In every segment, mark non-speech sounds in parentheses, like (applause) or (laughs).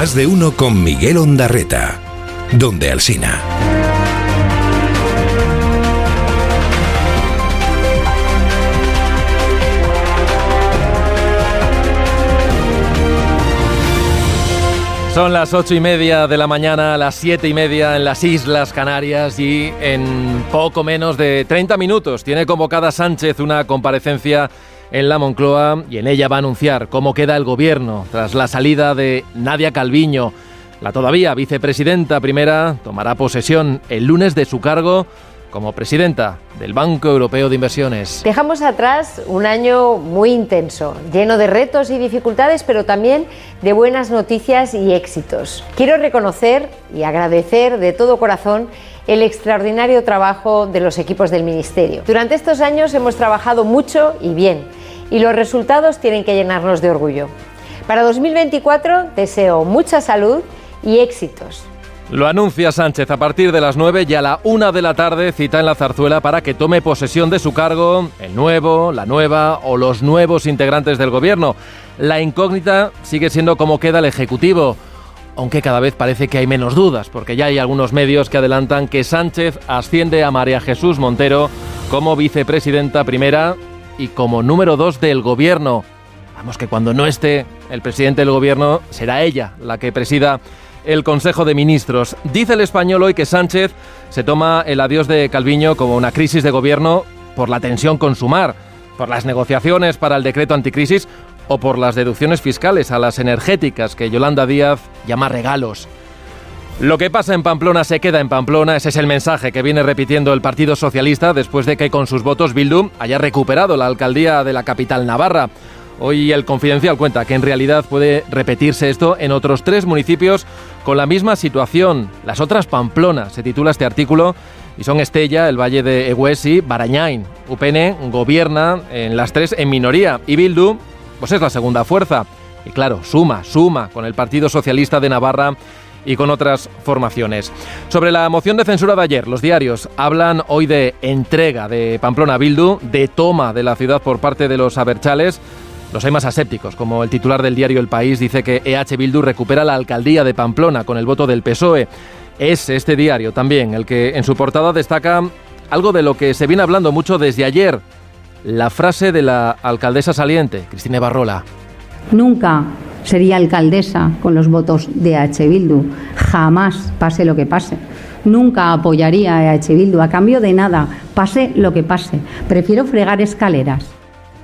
Más de uno con Miguel Ondarreta. Donde Alsina. Son las ocho y media de la mañana, las siete y media en las Islas Canarias y en poco menos de 30 minutos tiene convocada Sánchez una comparecencia en la Moncloa y en ella va a anunciar cómo queda el gobierno tras la salida de Nadia Calviño. La todavía vicepresidenta primera tomará posesión el lunes de su cargo como presidenta del Banco Europeo de Inversiones. Dejamos atrás un año muy intenso, lleno de retos y dificultades, pero también de buenas noticias y éxitos. Quiero reconocer y agradecer de todo corazón el extraordinario trabajo de los equipos del Ministerio. Durante estos años hemos trabajado mucho y bien, y los resultados tienen que llenarnos de orgullo. Para 2024 deseo mucha salud y éxitos. Lo anuncia Sánchez a partir de las 9 y a la 1 de la tarde cita en la zarzuela para que tome posesión de su cargo el nuevo, la nueva o los nuevos integrantes del gobierno. La incógnita sigue siendo cómo queda el Ejecutivo, aunque cada vez parece que hay menos dudas, porque ya hay algunos medios que adelantan que Sánchez asciende a María Jesús Montero como vicepresidenta primera y como número dos del gobierno. Vamos que cuando no esté el presidente del gobierno será ella la que presida el Consejo de Ministros. Dice el español hoy que Sánchez se toma el adiós de Calviño como una crisis de gobierno por la tensión con Sumar, por las negociaciones para el decreto anticrisis o por las deducciones fiscales a las energéticas que Yolanda Díaz llama regalos. Lo que pasa en Pamplona se queda en Pamplona, ese es el mensaje que viene repitiendo el Partido Socialista después de que con sus votos Bildu haya recuperado la alcaldía de la capital navarra. Hoy el Confidencial cuenta que en realidad puede repetirse esto en otros tres municipios con la misma situación. Las otras Pamplona, se titula este artículo, y son Estella, el Valle de Eguesi, Barañain. UPN gobierna en las tres en minoría y Bildu, pues es la segunda fuerza. Y claro, suma, suma con el Partido Socialista de Navarra y con otras formaciones. Sobre la moción de censura de ayer, los diarios hablan hoy de entrega de Pamplona Bildu, de toma de la ciudad por parte de los aberchales. Los hay más asépticos, como el titular del diario El País dice que EH Bildu recupera la alcaldía de Pamplona con el voto del PSOE. Es este diario también el que en su portada destaca algo de lo que se viene hablando mucho desde ayer, la frase de la alcaldesa saliente, Cristina Barrola. Nunca sería alcaldesa con los votos de EH Bildu. Jamás, pase lo que pase. Nunca apoyaría a EH Bildu a cambio de nada, pase lo que pase. Prefiero fregar escaleras.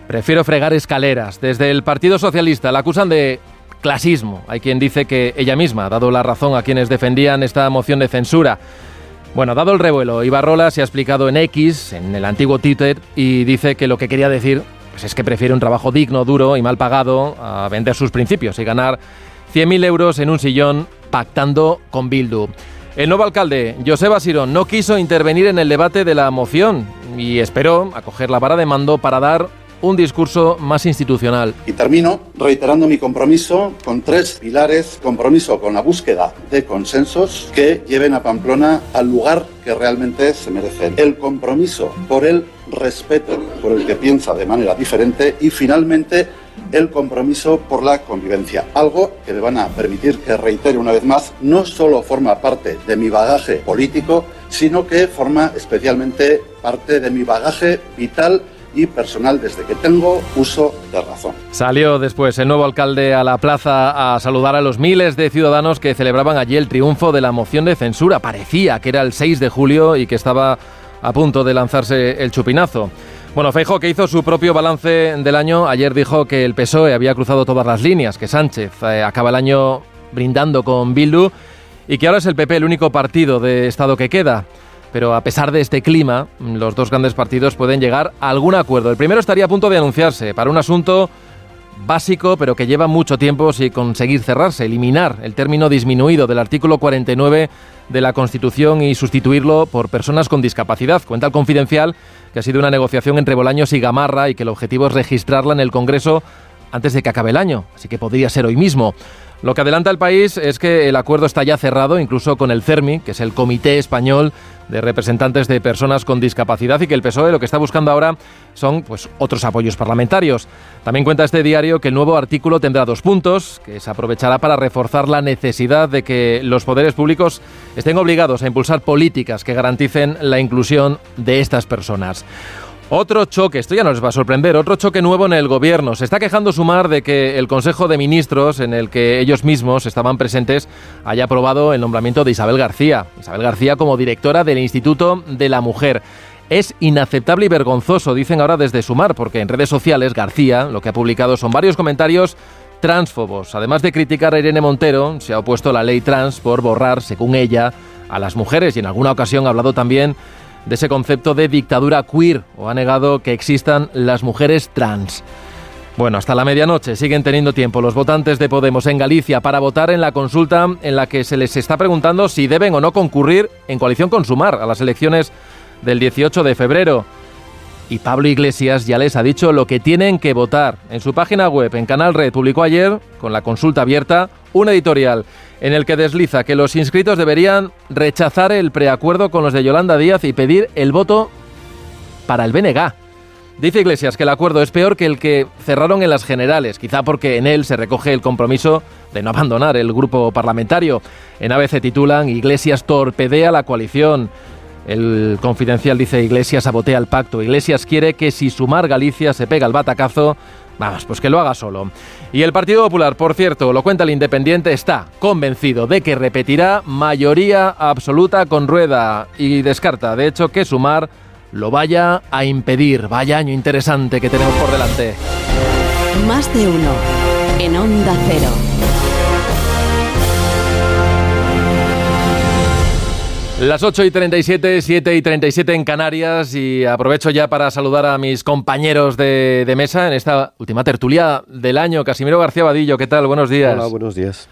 Prefiero fregar escaleras. Desde el Partido Socialista la acusan de clasismo. Hay quien dice que ella misma ha dado la razón a quienes defendían esta moción de censura. Bueno, dado el revuelo, Ibarrola se ha explicado en X, en el antiguo Twitter, y dice que lo que quería decir pues es que prefiere un trabajo digno, duro y mal pagado a vender sus principios y ganar 100.000 euros en un sillón pactando con Bildu. El nuevo alcalde, Joseba Sirón, no quiso intervenir en el debate de la moción y esperó a coger la vara de mando para dar un discurso más institucional. Y termino reiterando mi compromiso con tres pilares. Compromiso con la búsqueda de consensos que lleven a Pamplona al lugar que realmente se merecen. El compromiso por el respeto por el que piensa de manera diferente y finalmente el compromiso por la convivencia, algo que me van a permitir que reitere una vez más, no solo forma parte de mi bagaje político, sino que forma especialmente parte de mi bagaje vital y personal desde que tengo uso de razón. Salió después el nuevo alcalde a la plaza a saludar a los miles de ciudadanos que celebraban allí el triunfo de la moción de censura. Parecía que era el 6 de julio y que estaba a punto de lanzarse el chupinazo. Bueno, Feijo, que hizo su propio balance del año, ayer dijo que el PSOE había cruzado todas las líneas, que Sánchez eh, acaba el año brindando con Bildu y que ahora es el PP el único partido de Estado que queda pero a pesar de este clima, los dos grandes partidos pueden llegar a algún acuerdo. El primero estaría a punto de anunciarse para un asunto básico, pero que lleva mucho tiempo sin conseguir cerrarse, eliminar el término disminuido del artículo 49 de la Constitución y sustituirlo por personas con discapacidad. Cuenta el confidencial que ha sido una negociación entre Bolaños y Gamarra y que el objetivo es registrarla en el Congreso antes de que acabe el año, así que podría ser hoy mismo. Lo que adelanta el país es que el acuerdo está ya cerrado, incluso con el CERMI, que es el Comité Español de Representantes de Personas con Discapacidad, y que el PSOE lo que está buscando ahora son pues, otros apoyos parlamentarios. También cuenta este diario que el nuevo artículo tendrá dos puntos, que se aprovechará para reforzar la necesidad de que los poderes públicos estén obligados a impulsar políticas que garanticen la inclusión de estas personas. Otro choque, esto ya no les va a sorprender, otro choque nuevo en el gobierno. Se está quejando Sumar de que el Consejo de Ministros, en el que ellos mismos estaban presentes, haya aprobado el nombramiento de Isabel García. Isabel García como directora del Instituto de la Mujer. Es inaceptable y vergonzoso, dicen ahora desde Sumar, porque en redes sociales García lo que ha publicado son varios comentarios transfobos. Además de criticar a Irene Montero, se ha opuesto a la ley trans por borrar, según ella, a las mujeres y en alguna ocasión ha hablado también de ese concepto de dictadura queer o ha negado que existan las mujeres trans. Bueno, hasta la medianoche siguen teniendo tiempo los votantes de Podemos en Galicia para votar en la consulta en la que se les está preguntando si deben o no concurrir en coalición con Sumar a las elecciones del 18 de febrero. Y Pablo Iglesias ya les ha dicho lo que tienen que votar. En su página web, en Canal Red, publicó ayer, con la consulta abierta, un editorial en el que desliza que los inscritos deberían rechazar el preacuerdo con los de Yolanda Díaz y pedir el voto para el BNG. Dice Iglesias que el acuerdo es peor que el que cerraron en las generales, quizá porque en él se recoge el compromiso de no abandonar el grupo parlamentario. En ABC titulan Iglesias torpedea la coalición. El confidencial dice Iglesias sabotea el pacto. Iglesias quiere que si sumar Galicia se pega el batacazo, Vamos, pues que lo haga solo. Y el Partido Popular, por cierto, lo cuenta el Independiente, está convencido de que repetirá mayoría absoluta con rueda y descarta, de hecho, que sumar lo vaya a impedir. Vaya año interesante que tenemos por delante. Más de uno en Onda Cero. Las 8 y 37, 7 y 37 en Canarias y aprovecho ya para saludar a mis compañeros de, mesa en esta última tertulia del año. Casimiro García Vadillo, ¿qué tal? Buenos días. Hola, buenos días.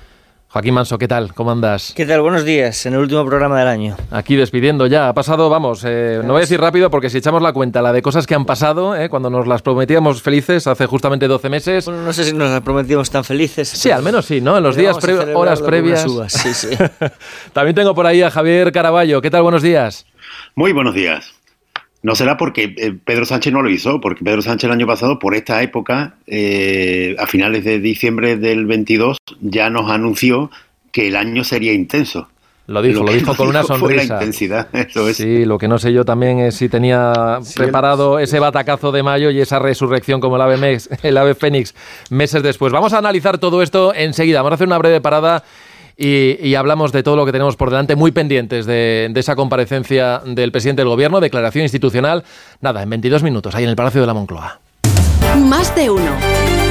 Joaquín Manso, ¿qué tal? ¿Cómo andas? ¿Qué tal? Buenos días, en el último programa del año. Aquí despidiendo ya. Ha pasado, vamos, eh, no voy a decir rápido porque si echamos la cuenta, la de cosas que han pasado, eh, cuando nos las prometíamos felices hace justamente 12 meses. Bueno, no sé si nos las prometíamos tan felices. Sí, al menos sí, ¿no? En los días, pre horas previas. Sí, sí. (laughs) También tengo por ahí a Javier Caraballo. ¿Qué tal? Buenos días. Muy buenos días. No será porque eh, Pedro Sánchez no lo hizo, porque Pedro Sánchez el año pasado, por esta época, eh, a finales de diciembre del 22, ya nos anunció que el año sería intenso. Lo dijo, lo, lo dijo con una dijo sonrisa. Fue la intensidad, (laughs) eso es. Sí, lo que no sé yo también es si tenía sí, preparado el... ese batacazo de mayo y esa resurrección como el ave, Mex, el ave Fénix meses después. Vamos a analizar todo esto enseguida. Vamos a hacer una breve parada y, hablamos de todo lo que tenemos por delante, muy pendientes de, de, esa comparecencia del presidente del gobierno, declaración institucional. Nada, en 22 minutos, ahí en el Palacio de la Moncloa. Más de uno.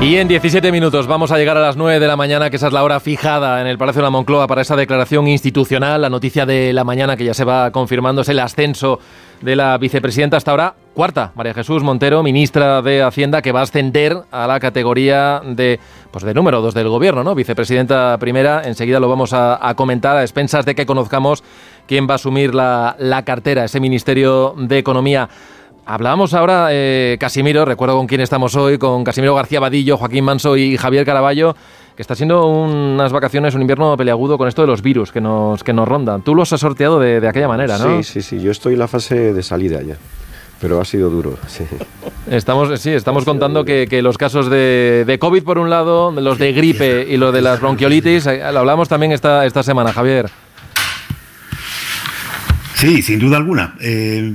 Y en 17 minutos vamos a llegar a las 9 de la mañana, que esa es la hora fijada en el Palacio de la Moncloa para esa declaración institucional. La noticia de la mañana que ya se va confirmando es el ascenso de la vicepresidenta hasta ahora cuarta, María Jesús Montero, ministra de Hacienda, que va a ascender a la categoría de, pues de número dos del gobierno, ¿no? Vicepresidenta primera, enseguida lo vamos a, a comentar a expensas de que conozcamos quién va a asumir la, la cartera, ese Ministerio de Economía. Hablábamos ahora, eh, Casimiro, recuerdo con quién estamos hoy, con Casimiro García Vadillo, Joaquín Manso y Javier Caraballo, que está siendo unas vacaciones, un invierno peleagudo con esto de los virus que nos, que nos rondan. Tú los has sorteado de, de aquella manera, ¿no? Sí, sí, sí, yo estoy en la fase de salida ya. Pero ha sido duro, sí. (laughs) Estamos, sí, estamos contando que, que, los casos de, de, COVID, por un lado, los de gripe y los de las bronquiolitis, eh, lo hablamos también esta, esta semana, Javier. Sí, sin duda alguna. Eh,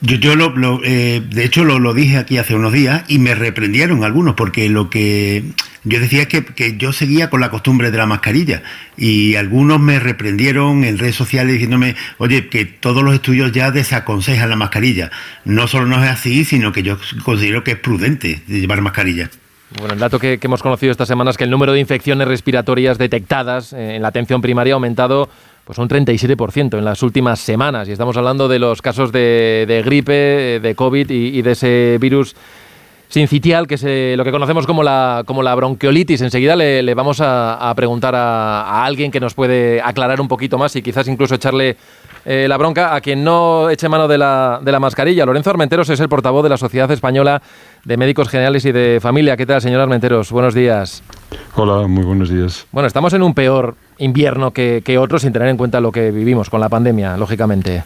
yo, yo lo, lo eh, de hecho lo, dije aquí hace unos días y me reprendieron algunos porque lo que yo decía es que, que, yo seguía con la costumbre de la mascarilla y algunos me reprendieron en redes sociales diciéndome, oye, que todos los estudios ya desaconsejan la mascarilla. No solo no es así, sino que yo considero que es prudente llevar mascarilla. Bueno, el dato que, que hemos conocido esta semana es que el número de infecciones respiratorias detectadas en la atención primaria ha aumentado pues un 37% en las últimas semanas. Y estamos hablando de los casos de, de gripe, de COVID y, de ese virus sincitial, que es lo que conocemos como la, como la bronquiolitis. Enseguida le, vamos a, preguntar a, alguien que nos puede aclarar un poquito más y quizás incluso echarle eh, la bronca a quien no eche mano de la, de la mascarilla. Lorenzo Armenteros es el portavoz de la Sociedad Española de Médicos Generales y de Familia. ¿Qué tal, señor Armenteros? Buenos días. Hola, muy buenos días. Bueno, estamos en un peor invierno que, que otro sin tener en cuenta lo que vivimos con la pandemia, lógicamente.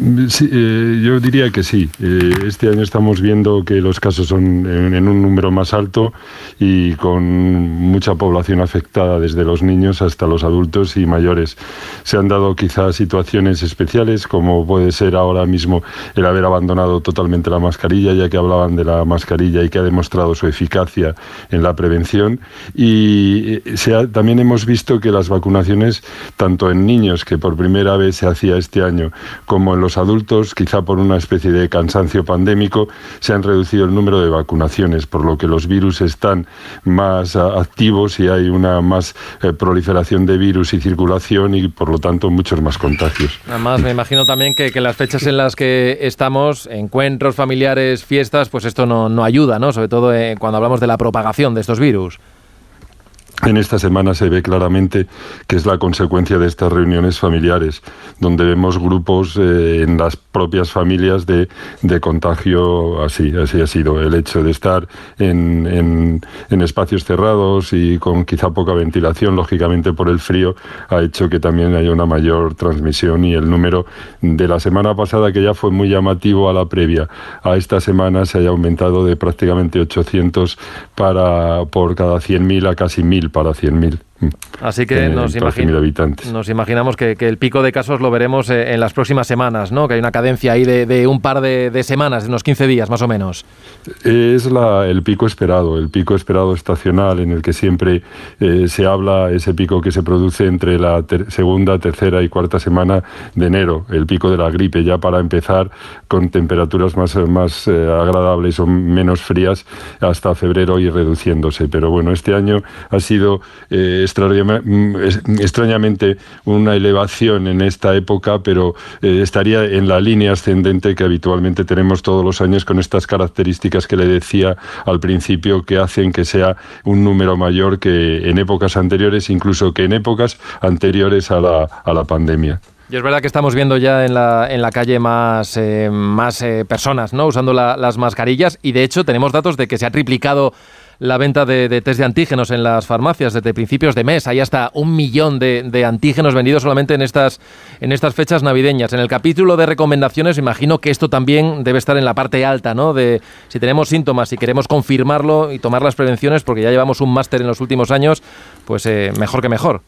Eh, yo diría que sí. Eh, este año estamos viendo que los casos son en, un número más alto y con mucha población afectada, desde los niños hasta los adultos y mayores. Se han dado quizás situaciones especiales, como puede ser ahora mismo el haber abandonado totalmente la mascarilla, ya que hablaban de la mascarilla y que ha demostrado su eficacia en la prevención. Y eh, también hemos visto que las vacunaciones, tanto en niños, que por primera vez se hacía este año, como en los adultos, quizá por una especie de cansancio pandémico, se han reducido el número de vacunaciones, por lo que los virus están más ah, activos y hay una más eh, proliferación de virus y circulación y por lo tanto muchos más contagios. Además, me imagino también que, que las fechas en las que estamos, encuentros familiares, fiestas, pues esto no, no ayuda, ¿no? Sobre todo eh, cuando hablamos de la propagación de estos virus. En esta semana se ve claramente que es la consecuencia de estas reuniones familiares, donde vemos grupos eh, en las propias familias de, contagio, así, así ha sido. El hecho de estar en, espacios cerrados y con quizá poca ventilación, lógicamente por el frío, ha hecho que también haya una mayor transmisión y el número de la semana pasada, que ya fue muy llamativo a la previa, a esta semana se haya aumentado de prácticamente 800 para, por cada 100.000 a casi 1.000 para 100.000. Así que nos, nos, imaginamos que, el pico de casos lo veremos eh, en las próximas semanas, ¿no? Que hay una cadencia ahí de, un par de, semanas, de unos 15 días más o menos. Es la, el pico esperado, el pico esperado estacional en el que siempre eh, se habla, ese pico que se produce entre la segunda, tercera y cuarta semana de enero, el pico de la gripe, ya para empezar con temperaturas más, más eh, agradables o menos frías hasta febrero y reduciéndose. Pero bueno, este año ha sido Mm, extrañamente una elevación en esta época, pero eh, estaría en la línea ascendente que habitualmente tenemos todos los años con estas características que le decía al principio que hacen que sea un número mayor que en épocas anteriores, incluso que en épocas anteriores a la, a la pandemia. Y es verdad que estamos viendo ya en la, en la calle más, eh, más eh, personas ¿no? usando las mascarillas y de hecho tenemos datos de que se ha triplicado la venta de, test de antígenos en las farmacias desde principios de mes. Hay hasta un millón de, antígenos vendidos solamente en estas, en estas fechas navideñas. En el capítulo de recomendaciones, imagino que esto también debe estar en la parte alta, ¿no? De si tenemos síntomas y queremos confirmarlo y tomar las prevenciones, porque ya llevamos un máster en los últimos años, pues eh, mejor que mejor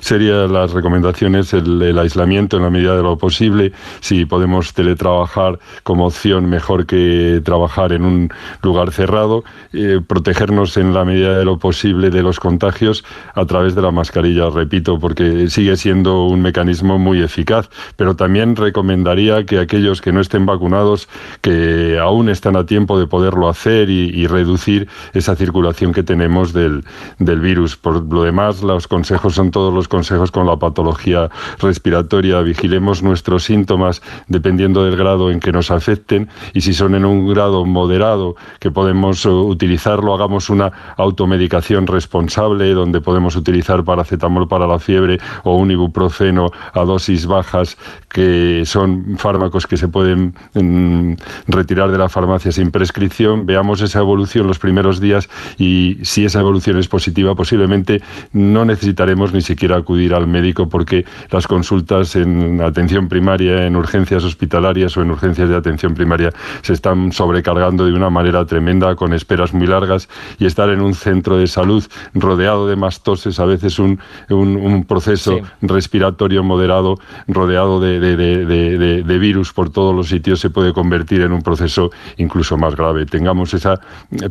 serían las recomendaciones el, aislamiento en la medida de lo posible, si podemos teletrabajar como opción mejor que trabajar en un lugar cerrado, eh, protegernos en la medida de lo posible de los contagios a través de la mascarilla, repito, porque sigue siendo un mecanismo muy eficaz, pero también recomendaría que aquellos que no estén vacunados, que aún están a tiempo de poderlo hacer y, reducir esa circulación que tenemos del, del virus. Por lo demás, los consejos son todos los consejos con la patología respiratoria, vigilemos nuestros síntomas dependiendo del grado en que nos afecten y si son en un grado moderado que podemos uh, utilizarlo, hagamos una automedicación responsable donde podemos utilizar paracetamol para la fiebre o un ibuprofeno a dosis bajas que son fármacos que se pueden mm, retirar de la farmacia sin prescripción, veamos esa evolución los primeros días y si esa evolución es positiva posiblemente no necesitaremos ni siquiera acudir al médico porque las consultas en atención primaria, en urgencias hospitalarias o en urgencias de atención primaria se están sobrecargando de una manera tremenda con esperas muy largas y estar en un centro de salud rodeado de mastoses, a veces un, un, proceso respiratorio moderado rodeado de, de, de virus por todos los sitios se puede convertir en un proceso incluso más grave. Tengamos esa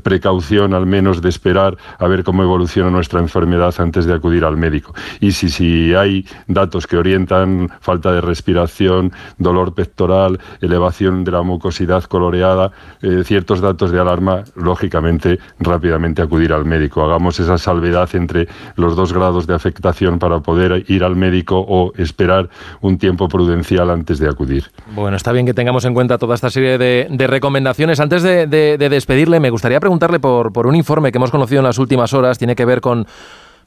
precaución al menos de esperar a ver cómo evoluciona nuestra enfermedad antes de acudir al médico. Y si, si hay datos que orientan falta de respiración, dolor pectoral, elevación de la mucosidad coloreada, eh, ciertos datos de alarma, lógicamente rápidamente acudir al médico. Hagamos esa salvedad entre los dos grados de afectación para poder ir al médico o esperar un tiempo prudencial antes de acudir. Bueno, está bien que tengamos en cuenta toda esta serie de, recomendaciones. Antes de, despedirle, me gustaría preguntarle por, por un informe que hemos conocido en las últimas horas, tiene que ver con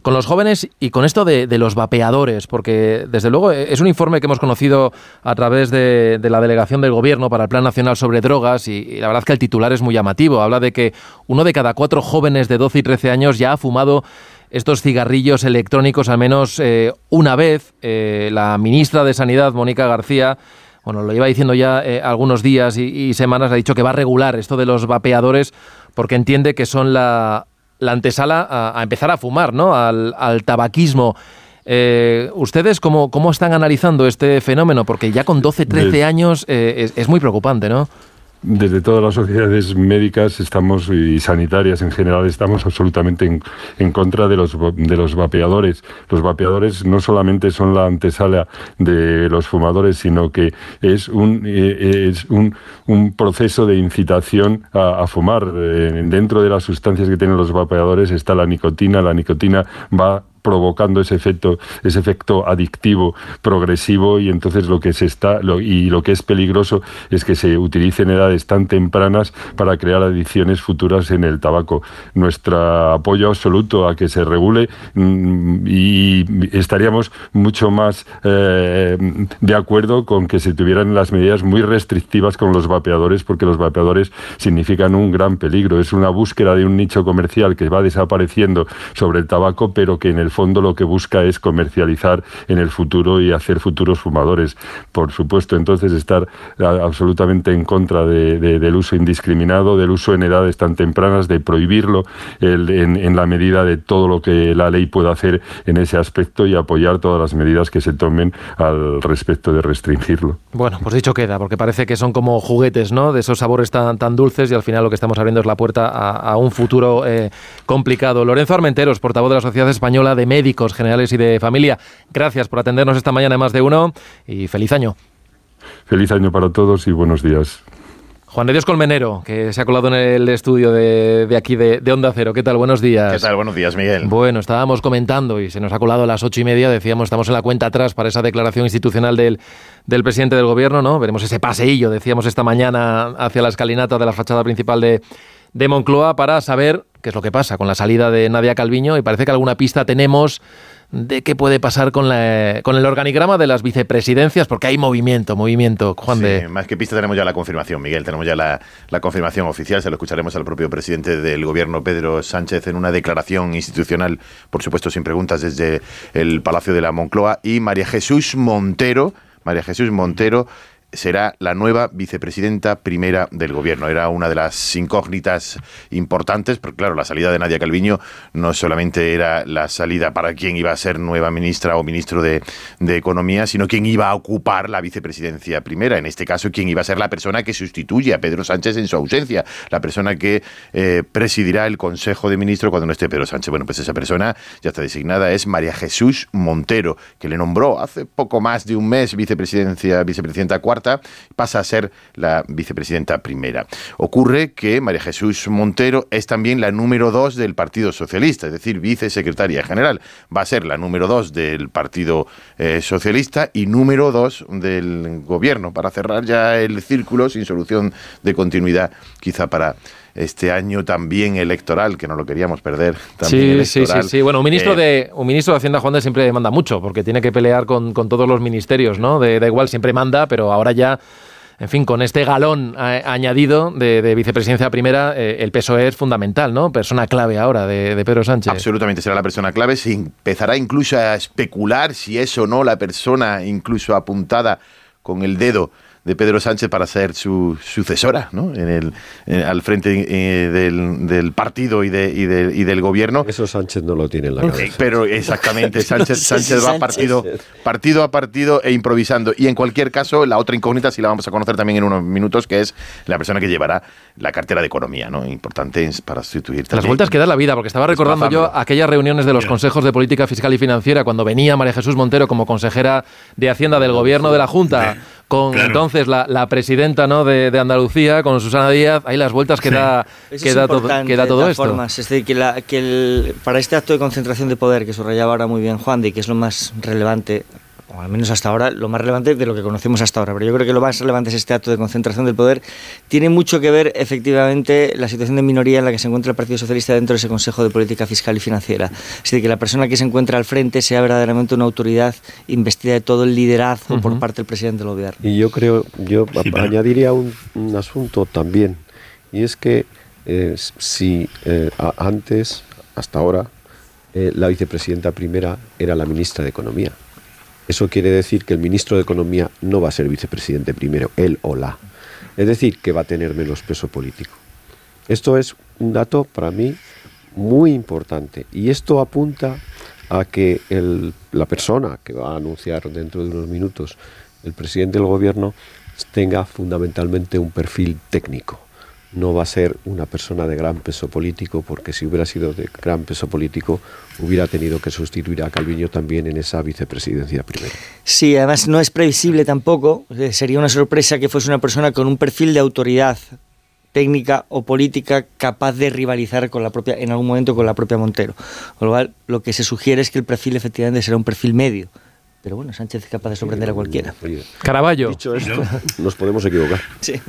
con los jóvenes y con esto de, los vapeadores, porque desde luego es un informe que hemos conocido a través de, la delegación del Gobierno para el Plan Nacional sobre Drogas y, la verdad que el titular es muy llamativo. Habla de que uno de cada cuatro jóvenes de 12 y 13 años ya ha fumado estos cigarrillos electrónicos al menos eh, una vez. Eh, la ministra de Sanidad, Mónica García, bueno, lo iba diciendo ya eh, algunos días y, y, semanas, ha dicho que va a regular esto de los vapeadores porque entiende que son la, la antesala a, empezar a fumar, ¿no? Al, tabaquismo. Eh, ¿Ustedes cómo, cómo están analizando este fenómeno? Porque ya con 12, 13 años eh, es, es muy preocupante, ¿no? Desde todas las sociedades médicas estamos y sanitarias en general estamos absolutamente en, contra de los de los vapeadores. Los vapeadores no solamente son la antesala de los fumadores, sino que es un eh, es un, un, proceso de incitación a, a fumar. Eh, dentro de las sustancias que tienen los vapeadores está la nicotina. La nicotina va provocando ese efecto, ese efecto adictivo progresivo y entonces lo que se está y lo que es peligroso es que se utilicen edades tan tempranas para crear adicciones futuras en el tabaco. Nuestro apoyo absoluto a que se regule mm, y estaríamos mucho más eh, de acuerdo con que se tuvieran las medidas muy restrictivas con los vapeadores porque los vapeadores significan un gran peligro. Es una búsqueda de un nicho comercial que va desapareciendo sobre el tabaco pero que en el fondo lo que busca es comercializar en el futuro y hacer futuros fumadores. Por supuesto, entonces estar absolutamente en contra del uso indiscriminado, del uso en edades tan tempranas, de prohibirlo en, la medida de todo lo que la ley pueda hacer en ese aspecto y apoyar todas las medidas que se tomen al respecto de restringirlo. Bueno, pues dicho queda, porque parece que son como juguetes, ¿no? De esos sabores tan, tan dulces y al final lo que estamos abriendo es la puerta a, un futuro eh, complicado. Lorenzo Armenteros, portavoz de la Sociedad Española de médicos generales y de familia. Gracias por atendernos esta mañana en más de uno y feliz año. Feliz año para todos y buenos días. Juan de Dios Colmenero, que se ha colado en el estudio de, aquí de, Onda Cero. ¿Qué tal? Buenos días. ¿Qué tal? Buenos días, Miguel. Bueno, estábamos comentando y se nos ha colado a las ocho y media. Decíamos, estamos en la cuenta atrás para esa declaración institucional del, del presidente del gobierno, ¿no? Veremos ese paseillo, decíamos esta mañana, hacia la escalinata de la fachada principal de, de Moncloa para saber qué es lo que pasa con la salida de Nadia Calviño y parece que alguna pista tenemos de qué puede pasar con, la, con el organigrama de las vicepresidencias, porque hay movimiento, movimiento, Juan de... Más que pista tenemos ya la confirmación, Miguel, tenemos ya la, la, confirmación oficial, se lo escucharemos al propio presidente del gobierno, Pedro Sánchez, en una declaración institucional, por supuesto sin preguntas, desde el Palacio de la Moncloa, y María Jesús Montero, María Jesús Montero, será la nueva vicepresidenta primera del gobierno. Era una de las incógnitas importantes, porque claro, la salida de Nadia Calviño no solamente era la salida para quien iba a ser nueva ministra o ministro de, Economía, sino quien iba a ocupar la vicepresidencia primera. En este caso, quien iba a ser la persona que sustituye a Pedro Sánchez en su ausencia, la persona que eh, presidirá el Consejo de Ministros cuando no esté Pedro Sánchez. Bueno, pues esa persona ya está designada, es María Jesús Montero, que le nombró hace poco más de un mes vicepresidencia, vicepresidenta cuarta pasa a ser la vicepresidenta primera. Ocurre que María Jesús Montero es también la número dos del Partido Socialista, es decir, vicesecretaria general. Va a ser la número dos del Partido eh, Socialista y número dos del gobierno, para cerrar ya el círculo sin solución de continuidad, quizá para este año también electoral, que no lo queríamos perder. (laughs) sí, sí, sí, sí. Bueno, un ministro, eh, de, un ministro de Hacienda, Juan de, siempre manda mucho, porque tiene que pelear con, todos los ministerios, ¿no? De, da igual, siempre manda, pero ahora ya... En fin, con este galón eh, añadido de, vicepresidencia primera, eh, el PSOE es fundamental, ¿no? Persona clave ahora de, de, Pedro Sánchez. Absolutamente será la persona clave. Se empezará incluso a especular si es o no la persona incluso apuntada con el dedo de Pedro Sánchez para ser su sucesora ¿no? en el, al frente eh, del, del, partido y, de, y, de, y, del gobierno. Eso Sánchez no lo tiene en la cabeza. Pero exactamente, (laughs) Sánchez, Sánchez va partido, partido a partido e improvisando. Y en cualquier caso, la otra incógnita sí la vamos a conocer también en unos minutos, que es la persona que llevará la cartera de Economía, ¿no? Importante para sustituir. Las vueltas que da la vida, porque estaba recordando yo aquellas reuniones de los consejos de política fiscal y financiera cuando venía María Jesús Montero como consejera de Hacienda del Gobierno de la Junta con entonces la, presidenta ¿no? de, Andalucía, con Susana Díaz, hay las vueltas que da, que da, todo, que da todo esto. Formas. Es decir, que, la, que el, para este acto de concentración de poder que subrayaba ahora muy bien Juan, de que es lo más relevante o al menos hasta ahora, lo más relevante de lo que conocemos hasta ahora, pero yo creo que lo más relevante es este acto de concentración del poder, tiene mucho que ver efectivamente la situación de minoría en la que se encuentra el Partido Socialista dentro de ese Consejo de Política Fiscal y Financiera. Es decir, que la persona que se encuentra al frente sea verdaderamente una autoridad investida de todo el liderazgo por parte del presidente del gobierno. Y yo creo, yo añadiría un, asunto también, y es que eh, si eh, antes, hasta ahora, eh, la vicepresidenta primera era la ministra de Economía. Eso quiere decir que el ministro de Economía no va a ser vicepresidente primero, él o la. Es decir, que va a tener menos peso político. Esto es un dato para mí muy importante y esto apunta a que la persona que va a anunciar dentro de unos minutos el presidente del gobierno tenga fundamentalmente un perfil técnico no va a ser una persona de gran peso político, porque si hubiera sido de gran peso político, hubiera tenido que sustituir a Calviño también en esa vicepresidencia primero. Sí, además no es previsible tampoco, eh, sería una sorpresa que fuese una persona con un perfil de autoridad técnica o política capaz de rivalizar con la propia, en algún momento con la propia Montero. Con lo cual, lo que se sugiere es que el perfil efectivamente será un perfil medio pero bueno, Sánchez es capaz de sorprender a cualquiera. Caraballo. Dicho esto, (laughs) nos podemos equivocar. Sí.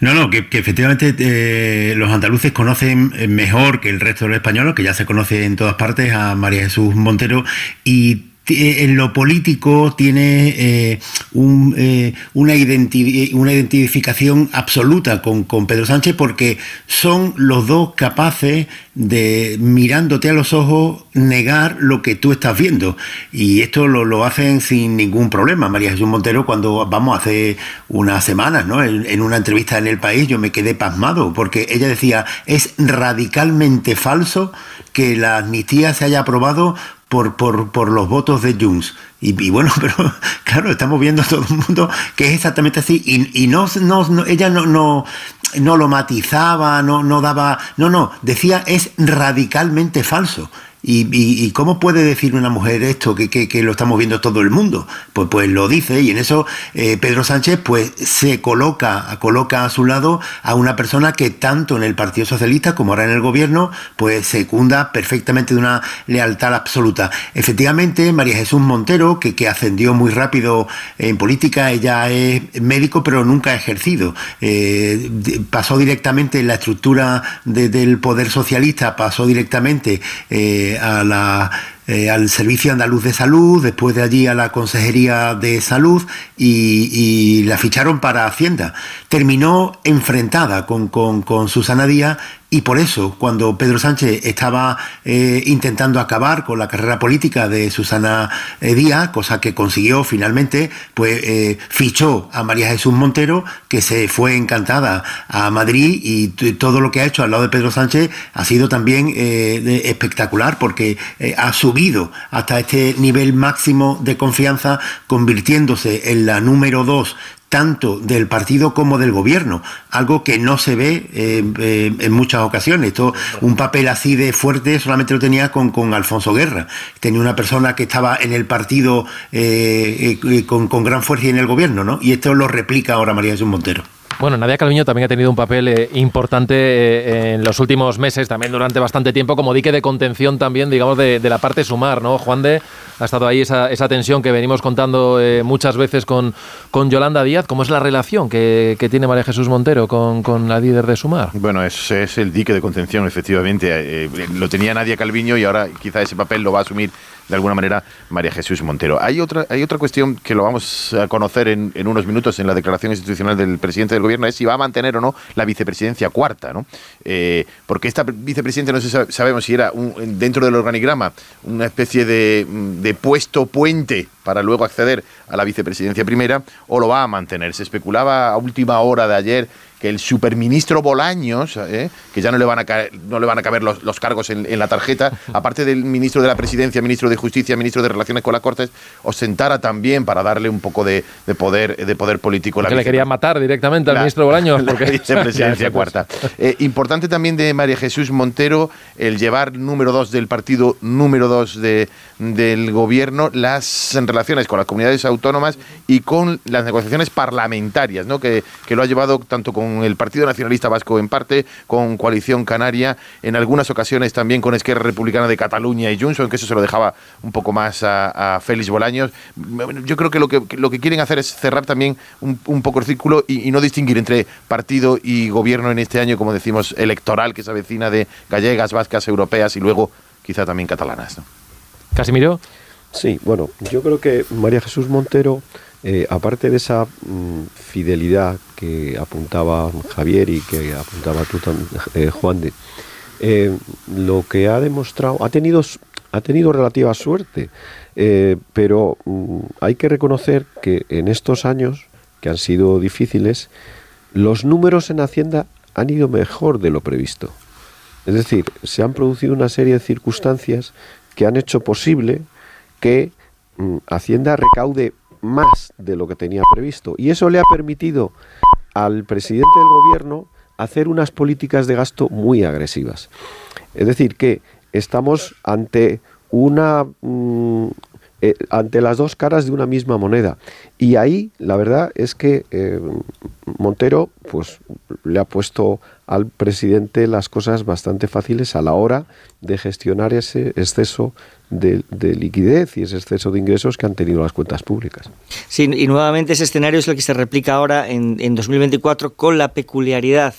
No, no, que, efectivamente eh, los andaluces conocen mejor que el resto de los españoles, que ya se conoce en todas partes, a María Jesús Montero, y eh, en lo político tiene eh, eh, una, identificación absoluta con, Pedro Sánchez porque son los dos capaces de, mirándote a los ojos, negar lo que tú estás viendo. Y esto lo, hacen sin ningún problema. María Jesús Montero, cuando vamos hace unas semanas, ¿no? en una entrevista en El País, yo me quedé pasmado porque ella decía, es radicalmente falso que la amnistía se haya aprobado por, por, por los votos de Junts. Y, bueno, (laughs) pero claro, estamos viendo todo el mundo que es exactamente así. Y, y no, no, ella no, no, no lo matizaba, no, no daba. No, no, decía es radicalmente falso. ¿Y, cómo puede decir una mujer esto que, lo estamos viendo todo el mundo? Pues, pues lo dice y en eso eh, Pedro Sánchez pues se coloca, coloca a su lado a una persona que tanto en el Partido Socialista como ahora en el gobierno pues secunda perfectamente de una lealtad absoluta. Efectivamente, María Jesús Montero, que, ascendió muy rápido en política, ella es médico pero nunca ha ejercido. Eh, pasó directamente en la estructura del poder socialista, pasó directamente eh, a la, eh, al Servicio Andaluz de Salud, después de allí a la Consejería de Salud y, la ficharon para Hacienda. Terminó enfrentada con, con, con Susana Díaz y por eso, cuando Pedro Sánchez estaba eh, intentando acabar con la carrera política de Susana eh, Díaz, cosa que consiguió finalmente, pues eh, fichó a María Jesús Montero, que se fue encantada a Madrid y todo lo que ha hecho al lado de Pedro Sánchez ha sido también espectacular porque ha subido hasta este nivel máximo de confianza, convirtiéndose en la número dos tanto del partido como del gobierno, algo que no se ve eh, eh, en muchas ocasiones. Esto, un papel así de fuerte solamente lo tenía con, con Alfonso Guerra. Tenía una persona que estaba en el partido eh, con, con, gran fuerza y en el gobierno, ¿no? Y esto lo replica ahora María Jesús Montero. Bueno, Nadia Calviño también ha tenido un papel eh, importante eh, en los últimos meses, también durante bastante tiempo, como dique de contención también, digamos, de, la parte sumar, ¿no? Juan de ha estado ahí esa, esa tensión que venimos contando eh, muchas veces con, con Yolanda Díaz. ¿Cómo es la relación que, tiene María Jesús Montero con, con, la líder de sumar? Bueno, es, es el dique de contención, efectivamente. lo tenía Nadia Calviño y ahora quizá ese papel lo va a asumir de alguna manera María Jesús Montero. Hay otra, hay otra cuestión que lo vamos a conocer en, en, unos minutos en la declaración institucional del presidente del gobierno, es si va a mantener o no la vicepresidencia cuarta, ¿no? Eh, porque esta vicepresidencia no sabemos si era un, dentro del organigrama una especie de puesto puente para luego acceder a la vicepresidencia primera o lo va a mantener. Se especulaba a última hora de ayer que el superministro Bolaños, ¿eh? que ya no le van a caer, no le van a caber los, cargos en, la tarjeta, (laughs) aparte del ministro de la Presidencia, ministro de Justicia, ministro de Relaciones con las Cortes, ostentara también para darle un poco de, poder de poder político. La que le quería matar directamente al ministro Bolaños. (laughs) Porque... La vicepresidencia (laughs) cuarta. Eh, importante también de María Jesús Montero el llevar número dos del partido, número dos de, del gobierno, las relaciones con las comunidades autónomas y con las negociaciones parlamentarias, ¿no? que, que lo ha llevado tanto con el Partido Nacionalista Vasco en parte, con Coalición Canaria, en algunas ocasiones también con Esquerra Republicana de Cataluña y Junts, aunque eso se lo dejaba un poco más a, Félix Bolaños. Yo creo que lo que, lo que quieren hacer es cerrar también un, poco el círculo y, no distinguir entre partido y gobierno en este año, como decimos, electoral que se avecina de gallegas, vascas, europeas y luego quizá también catalanas. Casimiro. Sí, bueno, yo creo que María Jesús Montero eh, aparte de esa mm, fidelidad que apuntaba Javier y que apuntaba tú también, eh, Juan de, eh, lo que ha demostrado, ha tenido, ha tenido relativa suerte, pero mm, hay que reconocer que en estos años, que han sido difíciles, los números en Hacienda han ido mejor de lo previsto. Es decir, se han producido una serie de circunstancias que han hecho posible que mm, Hacienda recaude más de lo que tenía previsto. Y eso le ha permitido al presidente del gobierno hacer unas políticas de gasto muy agresivas. Es decir, que estamos ante una mm, eh, ante las dos caras de una misma moneda. Y ahí la verdad es que eh, Montero pues le ha puesto al presidente las cosas bastante fáciles a la hora de gestionar ese exceso de, liquidez y ese exceso de ingresos que han tenido las cuentas públicas. Sí, y nuevamente ese escenario es lo que se replica ahora en, en 2024 con la peculiaridad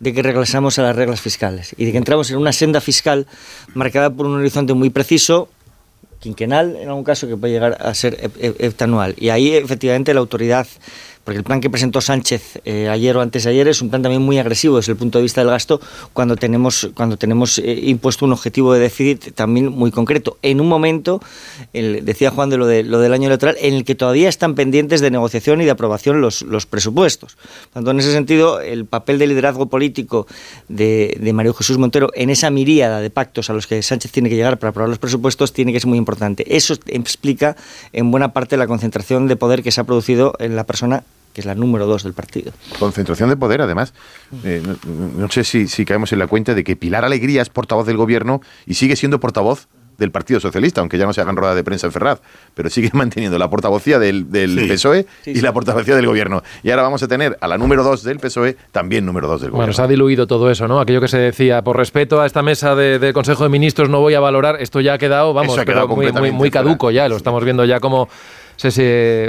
de que regresamos a las reglas fiscales y de que entramos en una senda fiscal marcada por un horizonte muy preciso, quinquenal en algún caso, que puede llegar a ser heptanual. Y ahí efectivamente la autoridad porque el plan que presentó Sánchez eh, ayer o antes de ayer es un plan también muy agresivo desde el punto de vista del gasto cuando tenemos, cuando tenemos eh, impuesto un objetivo de déficit también muy concreto. En un momento, decía Juan de lo, de lo del año electoral, en el que todavía están pendientes de negociación y de aprobación los, los presupuestos. Tanto en ese sentido, el papel de liderazgo político de, de Mario Jesús Montero en esa miríada de pactos a los que Sánchez tiene que llegar para aprobar los presupuestos tiene que ser muy importante. Eso explica en buena parte la concentración de poder que se ha producido en la persona que es la número dos del partido. Concentración de poder, además. Eh, no, sé si, si caemos en la cuenta de que Pilar Alegría es portavoz del gobierno y sigue siendo portavoz del Partido Socialista, aunque ya no se hagan rueda de prensa en Ferraz, pero sigue (laughs) manteniendo la portavocía del, PSOE y la portavocía del gobierno. Y ahora vamos a tener a la número dos del PSOE, también número dos del gobierno. Bueno, se ha diluido todo eso, ¿no? Aquello que se decía, por respeto a esta mesa de, Consejo de Ministros no voy a valorar, esto ya ha quedado, vamos, muy, muy, caduco ya, lo estamos viendo ya como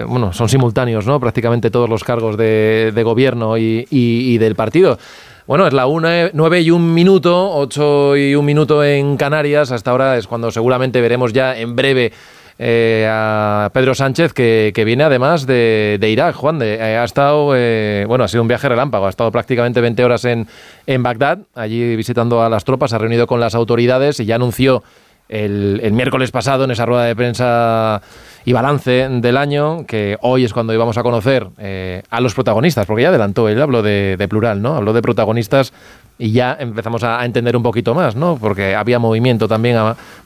bueno, son simultáneos, ¿no? Prácticamente todos los cargos de, gobierno y, del partido. Bueno, es la 1, 9 y un minuto, 8 y un minuto en Canarias. Hasta ahora es cuando seguramente veremos ya en breve eh, a Pedro Sánchez, que, viene además de, Irak. Juan, de, eh, ha estado, eh, bueno, ha sido un viaje relámpago, ha estado prácticamente 20 horas en, en Bagdad, allí visitando a las tropas, ha reunido con las autoridades y ya anunció el, el miércoles pasado en esa rueda de prensa y balance del año, que hoy es cuando íbamos a conocer eh, a los protagonistas, porque ya adelantó, él habló de, de plural, ¿no? Habló de protagonistas y ya empezamos a, entender un poquito más, ¿no? Porque había movimiento también,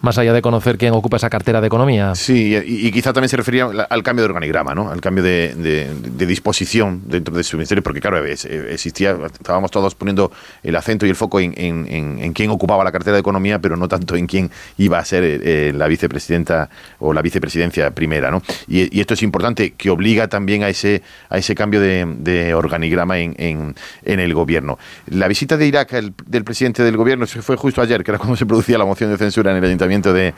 más allá de conocer quién ocupa esa cartera de economía. Sí, y, quizá también se refería al cambio de organigrama, ¿no? Al cambio de, disposición dentro de su ministerio, porque claro, existía, estábamos todos poniendo el acento y el foco en, en, quién ocupaba la cartera de economía, pero no tanto en quién iba a ser eh, la vicepresidenta o la vicepresidencia primera, ¿no? Y, esto es importante, que obliga también a ese, a ese cambio de, organigrama en, el gobierno. La visita de Irak del presidente del gobierno, se fue justo ayer, que era cuando se producía la moción de censura en el ayuntamiento de,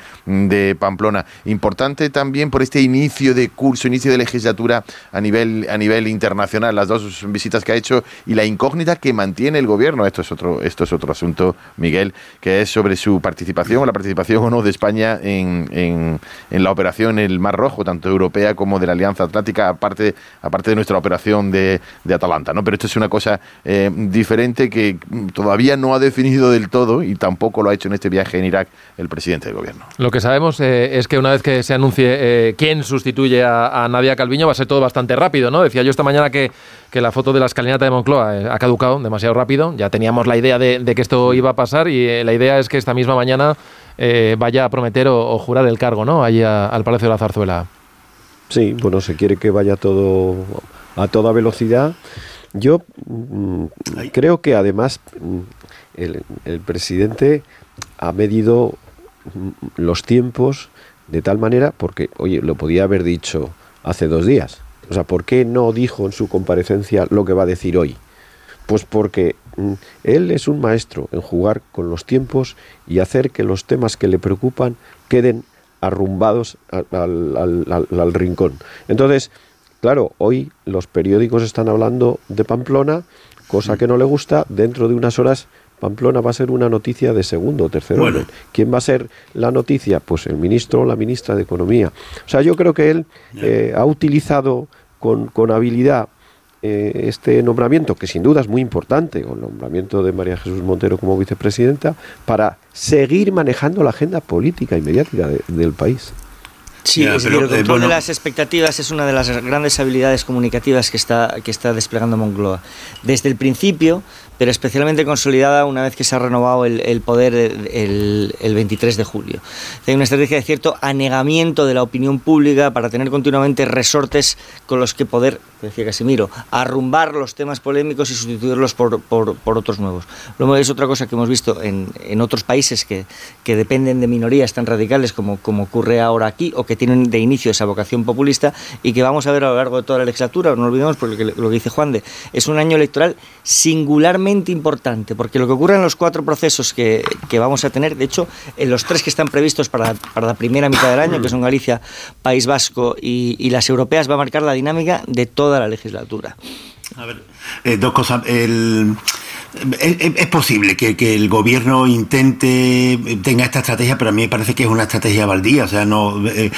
Pamplona. Importante también por este inicio de curso, inicio de legislatura a nivel, a nivel internacional, las dos visitas que ha hecho y la incógnita que mantiene el gobierno. Esto es otro, esto es otro asunto, Miguel, que es sobre su participación o la participación o no de España en, en, la operación el Mar Rojo, tanto europea como de la Alianza Atlántica, aparte, aparte de nuestra operación de, Atalanta. ¿no? Pero esto es una cosa eh, diferente que todavía no ha definido del todo y tampoco lo ha hecho en este viaje en Irak el presidente del gobierno. Lo que sabemos eh, es que una vez que se anuncie eh, quién sustituye a, Nadia Calviño va a ser todo bastante rápido, ¿no? Decía yo esta mañana que, que la foto de la escalinata de Moncloa eh, ha caducado demasiado rápido. Ya teníamos la idea de, que esto iba a pasar y la idea es que esta misma mañana vaya a prometer o, jurar el cargo, ¿no? Allí al Palacio de la Zarzuela. Sí, bueno, se quiere que vaya todo a toda velocidad. Yo mm, creo que además mm, el, presidente ha medido mm, los tiempos de tal manera, porque, oye, lo podía haber dicho hace dos días. O sea, ¿por qué no dijo en su comparecencia lo que va a decir hoy? Pues porque él es un maestro en jugar con los tiempos y hacer que los temas que le preocupan queden arrumbados al rincón. Entonces, Claro, hoy los periódicos están hablando de Pamplona, cosa que no le gusta, dentro de unas horas Pamplona va a ser una noticia de segundo o tercer orden. ¿Quién va a ser la noticia? Pues el ministro o la ministra de Economía. O sea, yo creo que él eh, ha utilizado con, habilidad eh, este nombramiento, que sin duda es muy importante, el nombramiento de María Jesús Montero como vicepresidenta, para seguir manejando la agenda política y mediática del país. Sí, el control de las expectativas es una de las grandes habilidades comunicativas que está, que está desplegando Moncloa. Desde el principio, pero especialmente consolidada una vez que se ha renovado el, poder el, 23 de julio. Hay una estrategia de cierto anegamiento de la opinión pública para tener continuamente resortes con los que poder, decía Casimiro, arrumbar los temas polémicos y sustituirlos por, otros nuevos. Luego es otra cosa que hemos visto en, otros países que, que, dependen de minorías tan radicales como, como ocurre ahora aquí o que tienen de inicio esa vocación populista y que vamos a ver a lo largo de toda la legislatura, no olvidemos porque lo que dice Juan de, es un año electoral singularmente importante, porque lo que ocurre en los cuatro procesos que, vamos a tener, de hecho, en los tres que están previstos para, la primera mitad del año, que son Galicia, País Vasco y, y las europeas, va a marcar la dinámica de toda la legislatura. A ver, eh, dos cosas. El, es, posible que, el gobierno intente, tenga esta estrategia, pero a mí me parece que es una estrategia baldía. O sea, no eh,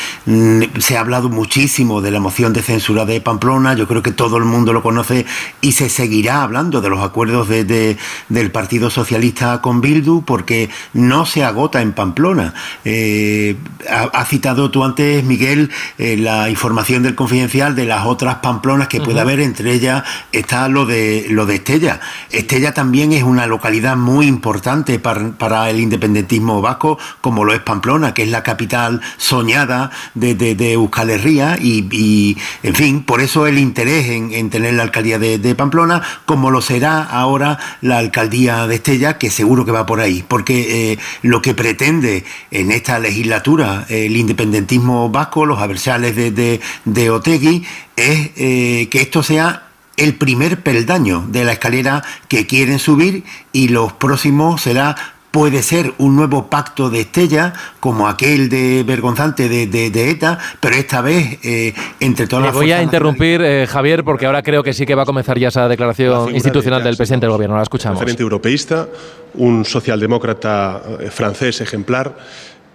se ha hablado muchísimo de la moción de censura de Pamplona, yo creo que todo el mundo lo conoce y se seguirá hablando de los acuerdos de, del Partido Socialista con Bildu, porque no se agota en Pamplona. Eh, ha, citado tú antes, Miguel, la información del confidencial de las otras Pamplonas que puede haber, entre ellas está lo de lo de Estella. Estella también es una localidad muy importante para, el independentismo vasco, como lo es Pamplona, que es la capital soñada de, de, Euskal Herria, y, en fin, por eso el interés en, tener la alcaldía de, Pamplona, como lo será ahora la alcaldía de Estella, que seguro que va por ahí, porque eh, lo que pretende en esta legislatura el independentismo vasco, los adversarios de, de, Otegui, es eh, que esto sea el primer peldaño de la escalera que quieren subir y los próximos será puede ser un nuevo pacto de Estella, como aquel de vergonzante de, ETA, pero esta vez eh, entre todas las voy a interrumpir, eh, Javier, porque ahora creo que sí que va a comenzar ya esa declaración institucional del presidente del gobierno. La escuchamos. Un europeísta, un socialdemócrata eh, francés ejemplar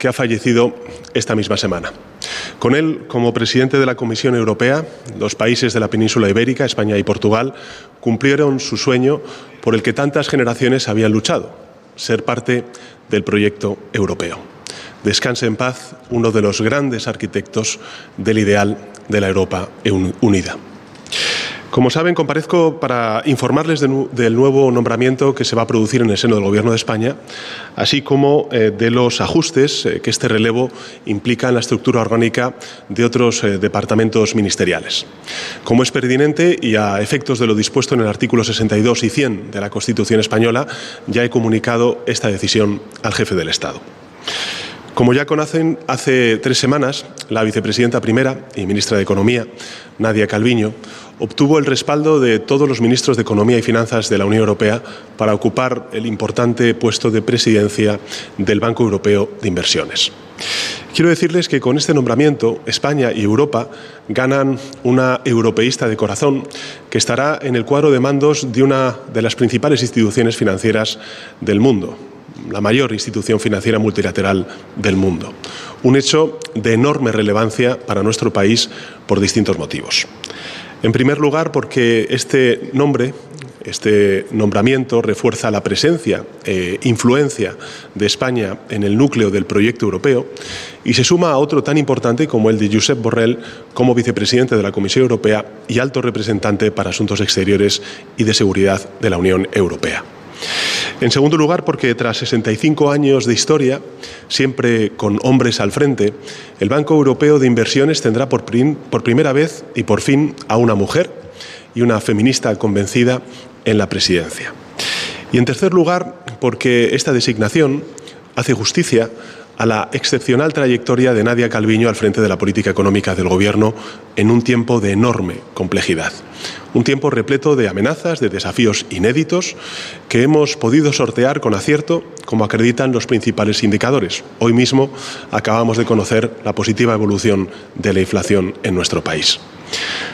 que ha fallecido esta misma semana. Con él, como presidente de la Comisión Europea, los países de la península ibérica, España y Portugal, cumplieron su sueño por el que tantas generaciones habían luchado, ser parte del proyecto europeo. Descanse en paz uno de los grandes arquitectos del ideal de la Europa unida. Como saben, comparezco para informarles del nuevo nombramiento que se va a producir en el seno del Gobierno de España, así como eh, de los ajustes eh, que este relevo implica en la estructura orgánica de otros eh, departamentos ministeriales. Como es pertinente y a efectos de lo dispuesto en el artículo 62 y 100 de la Constitución española, ya he comunicado esta decisión al jefe del Estado. Como ya conocen, hace tres semanas la vicepresidenta primera y ministra de Economía, Nadia Calviño, obtuvo el respaldo de todos los ministros de Economía y Finanzas de la Unión Europea para ocupar el importante puesto de presidencia del Banco Europeo de Inversiones. Quiero decirles que con este nombramiento España y Europa ganan una europeísta de corazón que estará en el cuadro de mandos de una de las principales instituciones financieras del mundo, la mayor institución financiera multilateral del mundo. Un hecho de enorme relevancia para nuestro país por distintos motivos. En primer lugar, porque este nombre, este nombramiento refuerza la presencia e influencia de España en el núcleo del proyecto europeo y se suma a otro tan importante como el de Josep Borrell como vicepresidente de la Comisión Europea y alto representante para Asuntos Exteriores y de Seguridad de la Unión Europea. En segundo lugar, porque tras 65 años de historia, siempre con hombres al frente, el Banco Europeo de Inversiones tendrá por, por primera vez y por fin a una mujer y una feminista convencida en la presidencia. Y en tercer lugar, porque esta designación hace justicia a la excepcional trayectoria de Nadia Calviño al frente de la política económica del Gobierno en un tiempo de enorme complejidad. Un tiempo repleto de amenazas, de desafíos inéditos que hemos podido sortear con acierto, como acreditan los principales indicadores. Hoy mismo acabamos de conocer la positiva evolución de la inflación en nuestro país.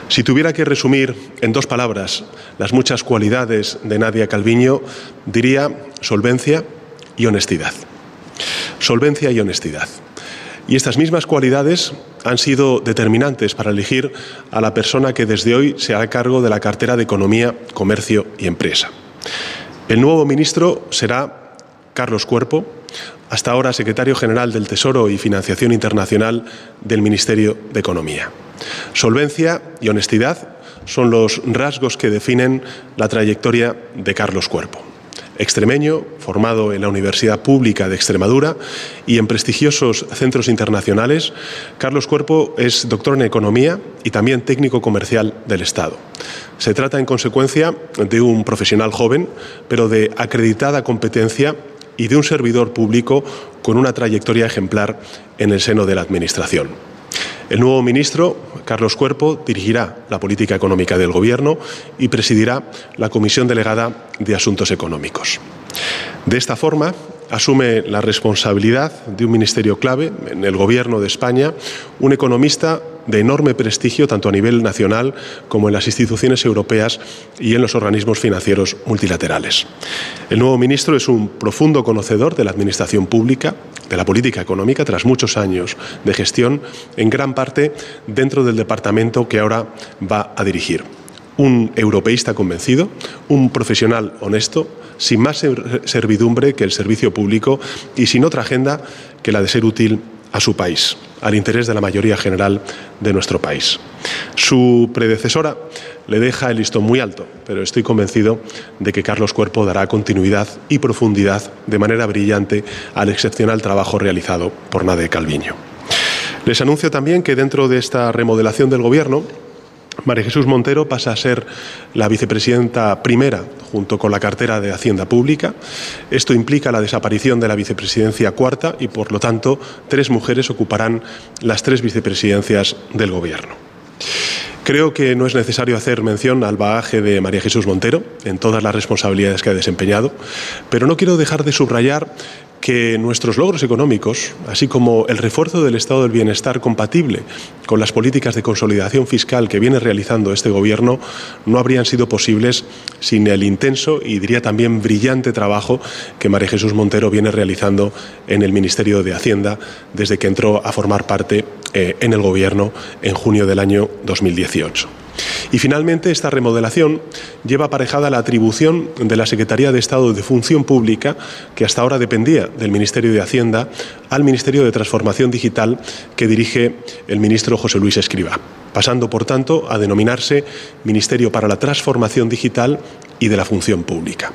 Si tuviera que resumir en dos palabras las muchas cualidades de Nadia Calviño, diría solvencia y honestidad solvencia y honestidad. Y estas mismas cualidades han sido determinantes para elegir a la persona que desde hoy se hará cargo de la cartera de Economía, Comercio y Empresa. El nuevo ministro será Carlos Cuerpo, hasta ahora secretario general del Tesoro y Financiación Internacional del Ministerio de Economía. Solvencia y honestidad son los rasgos que definen la trayectoria de Carlos Cuerpo extremeño, formado en la Universidad Pública de Extremadura y en prestigiosos centros internacionales, Carlos Cuerpo es doctor en Economía y también técnico comercial del Estado. Se trata, en consecuencia, de un profesional joven, pero de acreditada competencia y de un servidor público con una trayectoria ejemplar en el seno de la Administración. El nuevo ministro, Carlos Cuerpo, dirigirá la política económica del Gobierno y presidirá la Comisión Delegada de Asuntos Económicos. De esta forma, asume la responsabilidad de un ministerio clave en el Gobierno de España, un economista de enorme prestigio tanto a nivel nacional como en las instituciones europeas y en los organismos financieros multilaterales. El nuevo ministro es un profundo conocedor de la administración pública, de la política económica, tras muchos años de gestión, en gran parte dentro del departamento que ahora va a dirigir. Un europeísta convencido, un profesional honesto, sin más servidumbre que el servicio público y sin otra agenda que la de ser útil a su país, al interés de la mayoría general de nuestro país. Su predecesora le deja el listón muy alto, pero estoy convencido de que Carlos Cuerpo dará continuidad y profundidad de manera brillante al excepcional trabajo realizado por Nade Calviño. Les anuncio también que dentro de esta remodelación del Gobierno, María Jesús Montero pasa a ser la vicepresidenta primera junto con la cartera de Hacienda Pública. Esto implica la desaparición de la vicepresidencia cuarta y, por lo tanto, tres mujeres ocuparán las tres vicepresidencias del Gobierno. Creo que no es necesario hacer mención al bagaje de María Jesús Montero en todas las responsabilidades que ha desempeñado, pero no quiero dejar de subrayar que nuestros logros económicos, así como el refuerzo del estado del bienestar compatible con las políticas de consolidación fiscal que viene realizando este Gobierno, no habrían sido posibles sin el intenso y diría también brillante trabajo que María Jesús Montero viene realizando en el Ministerio de Hacienda desde que entró a formar parte eh, en el Gobierno en junio del año 2018. Y finalmente, esta remodelación lleva aparejada la atribución de la Secretaría de Estado de Función Pública, que hasta ahora dependía del Ministerio de Hacienda, al Ministerio de Transformación Digital que dirige el ministro José Luis Escriba, pasando, por tanto, a denominarse Ministerio para la Transformación Digital y de la Función Pública.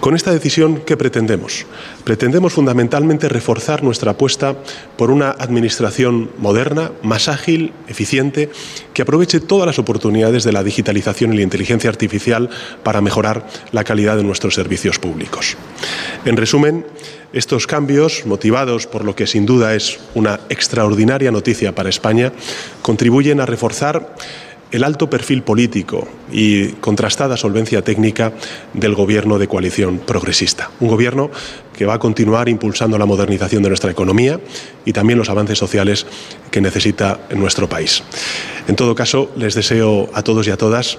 Con esta decisión, ¿qué pretendemos? Pretendemos fundamentalmente reforzar nuestra apuesta por una administración moderna, más ágil, eficiente, que aproveche todas las oportunidades de la digitalización y la inteligencia artificial para mejorar la calidad de nuestros servicios públicos. En resumen, estos cambios, motivados por lo que sin duda es una extraordinaria noticia para España, contribuyen a reforzar el alto perfil político y contrastada solvencia técnica del gobierno de coalición progresista. Un gobierno que va a continuar impulsando la modernización de nuestra economía y también los avances sociales que necesita nuestro país. En todo caso, les deseo a todos y a todas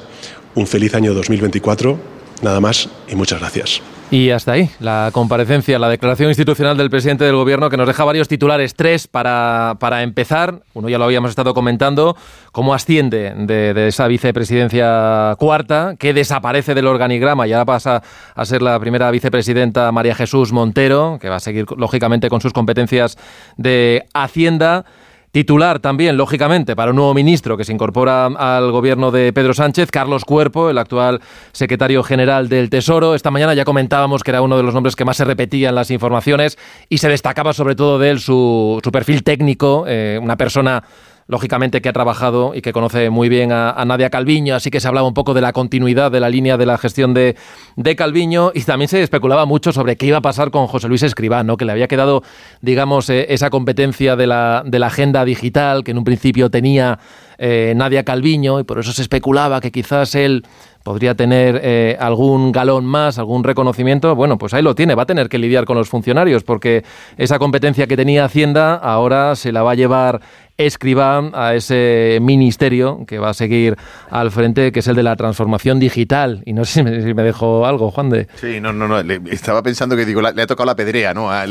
un feliz año 2024 Nada más y muchas gracias. Y hasta ahí la comparecencia, la declaración institucional del presidente del gobierno que nos deja varios titulares, tres para, para empezar. Uno ya lo habíamos estado comentando, cómo asciende de, de, esa vicepresidencia cuarta, que desaparece del organigrama y ahora pasa a ser la primera vicepresidenta María Jesús Montero, que va a seguir lógicamente con sus competencias de Hacienda. Titular también, lógicamente, para un nuevo ministro que se incorpora al gobierno de Pedro Sánchez, Carlos Cuerpo, el actual secretario general del Tesoro. Esta mañana ya comentábamos que era uno de los nombres que más se repetía en las informaciones y se destacaba sobre todo de él su, su perfil técnico, eh, una persona lógicamente que ha trabajado y que conoce muy bien a, a, Nadia Calviño, así que se hablaba un poco de la continuidad de la línea de la gestión de, de Calviño y también se especulaba mucho sobre qué iba a pasar con José Luis Escribano, que le había quedado, digamos, eh, esa competencia de la, de la agenda digital que en un principio tenía eh, Nadia Calviño y por eso se especulaba que quizás él podría tener eh, algún galón más, algún reconocimiento, bueno, pues ahí lo tiene, va a tener que lidiar con los funcionarios porque esa competencia que tenía Hacienda ahora se la va a llevar Escribá a ese ministerio que va a seguir al frente, que es el de la transformación digital. Y no sé si me, si me dejó algo, Juan de. Sí, no, no, no. Le, estaba pensando que digo, le, ha tocado la pedrea, ¿no? A, (laughs) o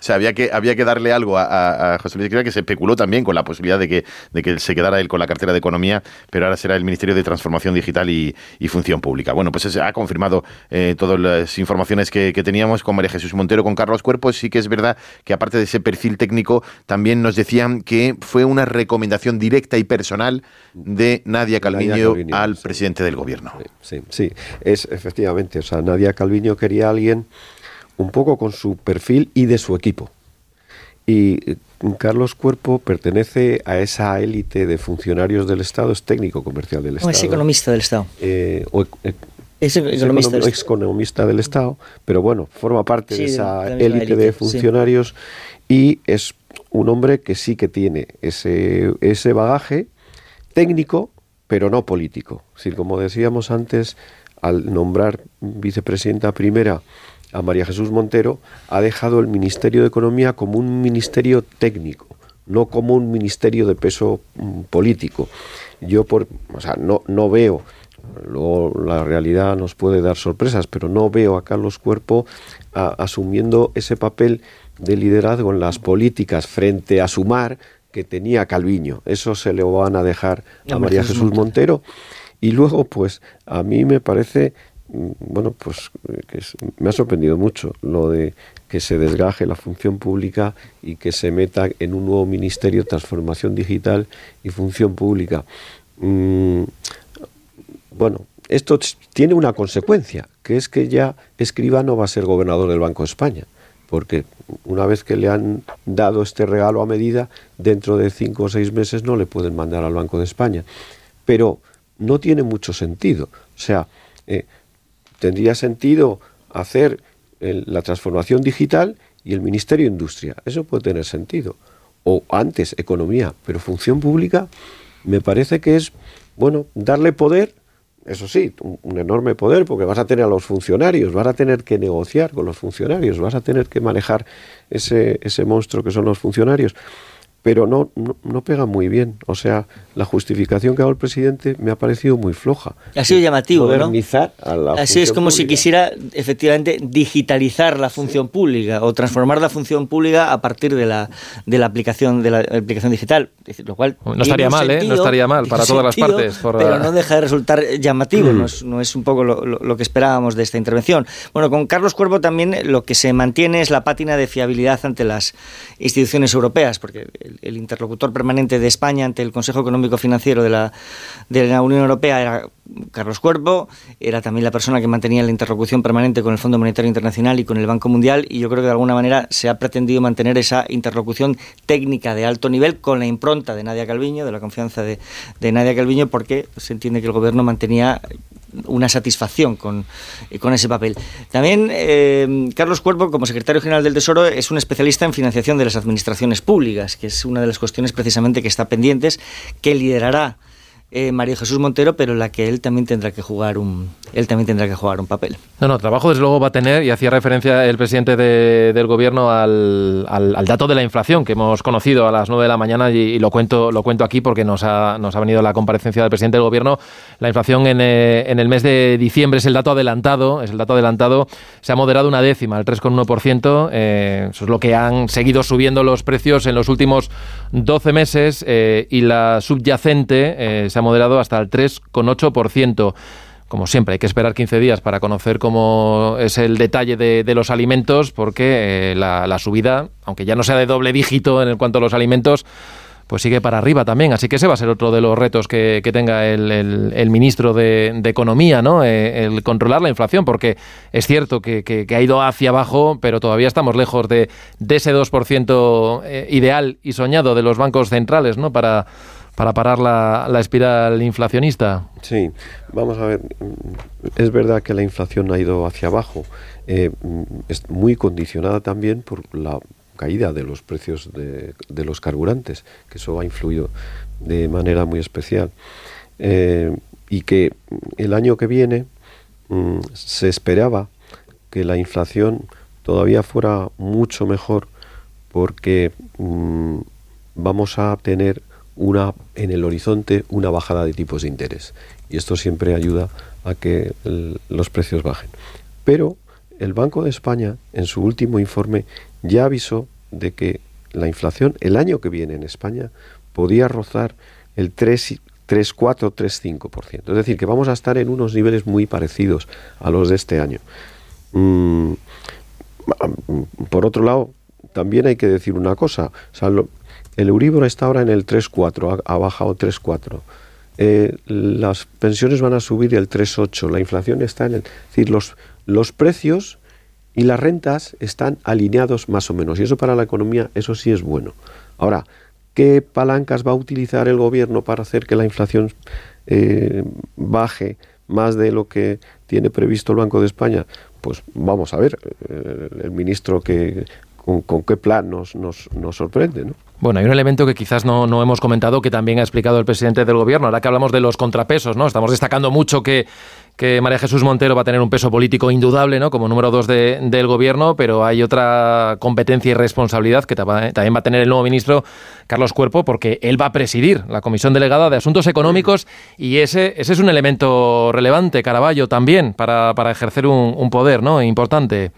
sea, había que, había que darle algo a, a José Luis que se especuló también con la posibilidad de que, de que se quedara él con la cartera de Economía, pero ahora será el Ministerio de Transformación Digital y, Función Pública. Bueno, pues se ha confirmado eh, todas las informaciones que, que teníamos con María Jesús Montero, con Carlos Cuerpos. Sí que es verdad que aparte de ese perfil técnico, también nos decían que fue una recomendación directa y personal de Nadia Calviño, Nadia Calviño al sí. presidente del gobierno. Sí, sí, es efectivamente, o sea, Nadia Calviño quería a alguien un poco con su perfil y de su equipo. Y Carlos Cuerpo pertenece a esa élite de funcionarios del Estado, es técnico comercial del Estado. O es economista del Estado. Eh, o, eh, es economista, es economista del Estado, pero bueno, forma parte sí, de esa élite de funcionarios sí. y es un hombre que sí que tiene ese, ese bagaje técnico, pero no político. Es como decíamos antes, al nombrar vicepresidenta primera a María Jesús Montero, ha dejado el Ministerio de Economía como un ministerio técnico, no como un ministerio de peso mm, político. Yo por, o sea, no, no veo, luego la realidad nos puede dar sorpresas, pero no veo a Carlos Cuerpo a, asumiendo ese papel de liderazgo en las políticas frente a Sumar que tenía Calviño. Eso se le van a dejar a María Jesús Montero. Y luego, pues, a mí me parece, mm, bueno, pues que es, me ha sorprendido mucho lo de que se desgaje la función pública y que se meta en un nuevo ministerio de transformación digital y función pública. Mm, bueno, esto tiene una consecuencia, que es que ya Escribano va a ser gobernador del Banco de España porque una vez que le han dado este regalo a medida, dentro de cinco o seis meses no le pueden mandar al Banco de España. Pero no tiene mucho sentido. O sea, eh, tendría sentido hacer la transformación digital y el Ministerio de Industria. Eso puede tener sentido. O antes, economía, pero función pública me parece que es, bueno, darle poder eso sí, un, enorme poder porque vas a tener a los funcionarios, vas a tener que negociar con los funcionarios, vas a tener que manejar ese, ese monstruo que son los funcionarios. Pero no, no, no, pega muy bien. O sea, la justificación que ha dado el presidente me ha parecido muy floja. Ha sido llamativo, Modernizar ¿no? a la Así es como pública. si quisiera efectivamente digitalizar la función sí. pública o transformar la función pública a partir de la, de la aplicación de la aplicación digital. Lo cual no estaría mal, sentido, ¿eh? No estaría mal para todas sentido, las partes. Por pero no deja de resultar llamativo. Mm. No, es, no, es, un poco lo, lo, lo, que esperábamos de esta intervención. Bueno, con Carlos Cuervo también lo que se mantiene es la pátina de fiabilidad ante las instituciones europeas, porque el, el interlocutor permanente de España ante el Consejo Económico Financiero de la, de la Unión Europea era Carlos Cuervo, era también la persona que mantenía la interlocución permanente con el Fondo Monetario Internacional y con el Banco Mundial, y yo creo que de alguna manera se ha pretendido mantener esa interlocución técnica de alto nivel con la impronta de Nadia Calviño, de la confianza de, de Nadia Calviño, porque se entiende que el gobierno mantenía una satisfacción con, con ese papel. También eh, Carlos Cuervo, como secretario general del Tesoro, es un especialista en financiación de las administraciones públicas, que es una de las cuestiones precisamente que está pendientes, que liderará eh, María Jesús Montero, pero en la que él también tendrá que jugar un él también tendrá que jugar un papel. No, no, trabajo desde luego va a tener, y hacía referencia el presidente del gobierno al, al, dato de la inflación que hemos conocido a las 9 de la mañana y, lo cuento lo cuento aquí porque nos ha, nos ha venido la comparecencia del presidente del gobierno. La inflación en, eh, en, el mes de diciembre es el dato adelantado, es el dato adelantado, se ha moderado una décima, el 3,1%, eh, eso es lo que han seguido subiendo los precios en los últimos 12 meses eh, y la subyacente eh, ha moderado hasta el 3,8%. Como siempre, hay que esperar 15 días para conocer cómo es el detalle de, los alimentos, porque eh, la, subida, aunque ya no sea de doble dígito en cuanto a los alimentos, pues sigue para arriba también. Así que ese va a ser otro de los retos que, tenga el, ministro de, Economía, ¿no? Eh, el controlar la inflación, porque es cierto que, ha ido hacia abajo, pero todavía estamos lejos de, ese 2% eh, ideal y soñado de los bancos centrales, ¿no? Para, para parar la, espiral inflacionista. Sí, vamos a ver, es verdad que la inflación ha ido hacia abajo, eh, es muy condicionada también por la caída de los precios de, los carburantes, que eso ha influido de manera muy especial. Eh, y que el año que viene mm, se esperaba que la inflación todavía fuera mucho mejor porque mm, vamos a tener una en el horizonte una bajada de tipos de interés y esto siempre ayuda a que los precios bajen. Pero el Banco de España en su último informe ya avisó de que la inflación el año que viene en España podía rozar el 3, 4, 3, 5%. Es decir, que vamos a estar en unos niveles muy parecidos a los de este año. Mm, por otro lado, también hay que decir una cosa. El Euribor está ahora en el 3,4, ha, ha bajado 3,4. Eh, las pensiones van a subir el 3,8. La inflación está en el... Es decir, los, precios y las rentas están alineados más o menos. Y eso para la economía, eso sí es bueno. Ahora, ¿qué palancas va a utilizar el gobierno para hacer que la inflación eh, baje más de lo que tiene previsto el Banco de España? Pues vamos a ver, eh, el ministro que con, qué plan nos, nos sorprende, ¿no? Bueno, hay un elemento que quizás no, no, hemos comentado que también ha explicado el presidente del gobierno. Ahora que hablamos de los contrapesos, ¿no? Estamos destacando mucho que, que María Jesús Montero va a tener un peso político indudable, ¿no? Como número dos de, del gobierno, pero hay otra competencia y responsabilidad que también va a tener el nuevo ministro Carlos Cuerpo, porque él va a presidir la Comisión Delegada de Asuntos Económicos y ese, ese es un elemento relevante, Caraballo, también, para, para ejercer un, un poder, ¿no? Importante.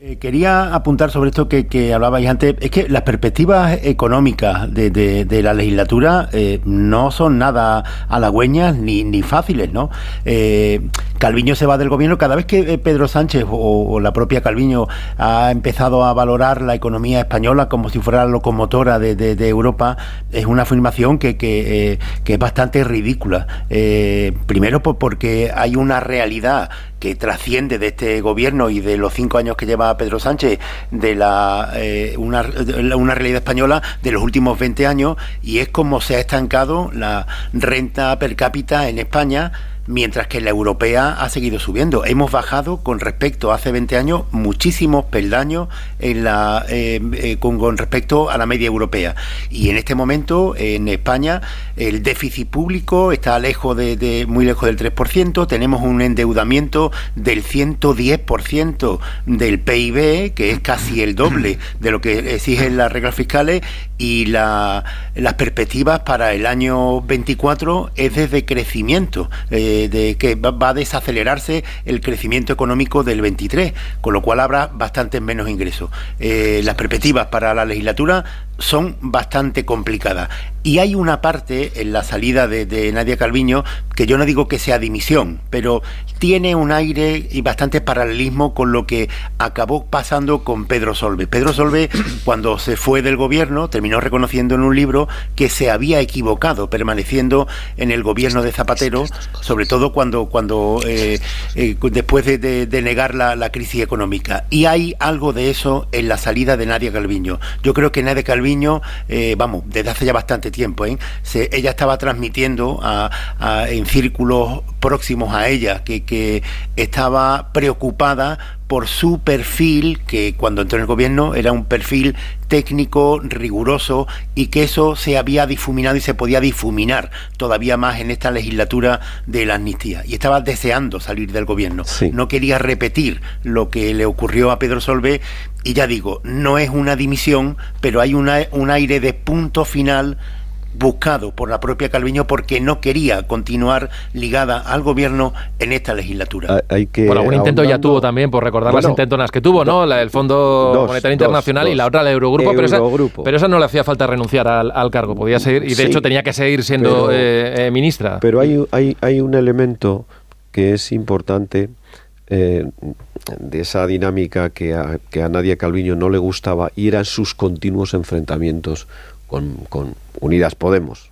Eh, quería apuntar sobre esto que, hablabais antes. Es que las perspectivas económicas de, de, la legislatura eh, no son nada halagüeñas ni, ni fáciles, ¿no? Eh, Calviño se va del gobierno. Cada vez que Pedro Sánchez o, la propia Calviño ha empezado a valorar la economía española como si fuera la locomotora de, de Europa, es una afirmación que, que, que es bastante ridícula. primero porque hay una realidad que trasciende de este gobierno y de los cinco años que lleva Pedro Sánchez de la eh, una, una realidad española de los últimos 20 años y es como se ha estancado la renta per cápita en España mientras que la europea ha seguido subiendo. Hemos bajado con respecto a hace 20 años muchísimos peldaños en la, eh, eh, con, respecto a la media europea. Y en este momento en España el déficit público está lejos de, muy lejos del 3%, tenemos un endeudamiento del 110% del PIB, que es casi el doble de lo que exigen las reglas fiscales, y la, las perspectivas para el año 24 es desde crecimiento. Eh, de, que va, a desacelerarse el crecimiento económico del 23, con lo cual habrá bastante menos ingresos. Eh, las perspectivas para la legislatura son bastante complicadas. Y hay una parte en la salida de, Nadia Calviño que yo no digo que sea dimisión, pero tiene un aire y bastante paralelismo con lo que acabó pasando con Pedro Solve. Pedro Solve, (coughs) cuando se fue del gobierno, terminó reconociendo en un libro que se había equivocado permaneciendo en el gobierno de Zapatero, sobre todo cuando, cuando eh, eh, después de, negar la, la, crisis económica. Y hay algo de eso en la salida de Nadia Calviño. Yo creo que Nadia Calviño, eh, vamos, desde hace ya bastante tiempo. ¿eh? ella estaba transmitiendo en círculos próximos a ella que, estaba preocupada por su perfil, que cuando entró en el gobierno era un perfil técnico, riguroso, y que eso se había difuminado y se podía difuminar todavía más en esta legislatura de la amnistía. Y estaba deseando salir del gobierno. No quería repetir lo que le ocurrió a Pedro Solvé. Y ya digo, no es una dimisión, pero hay una, un aire de punto final buscado por la propia Calviño porque no quería continuar ligada al gobierno en esta legislatura. Hay que por algún intento ya tuvo también, por recordar las intentonas que tuvo, ¿no? el Fondo Monetario Internacional y la otra, el Eurogrupo, Pero, esa, no le hacía falta renunciar al, cargo, podía seguir, y de hecho tenía que seguir siendo eh, eh, ministra. Pero hay, hay, hay un elemento que es importante eh, de esa dinámica que a, que a Nadia Calviño no le gustaba y eran sus continuos enfrentamientos con, Unidas Podemos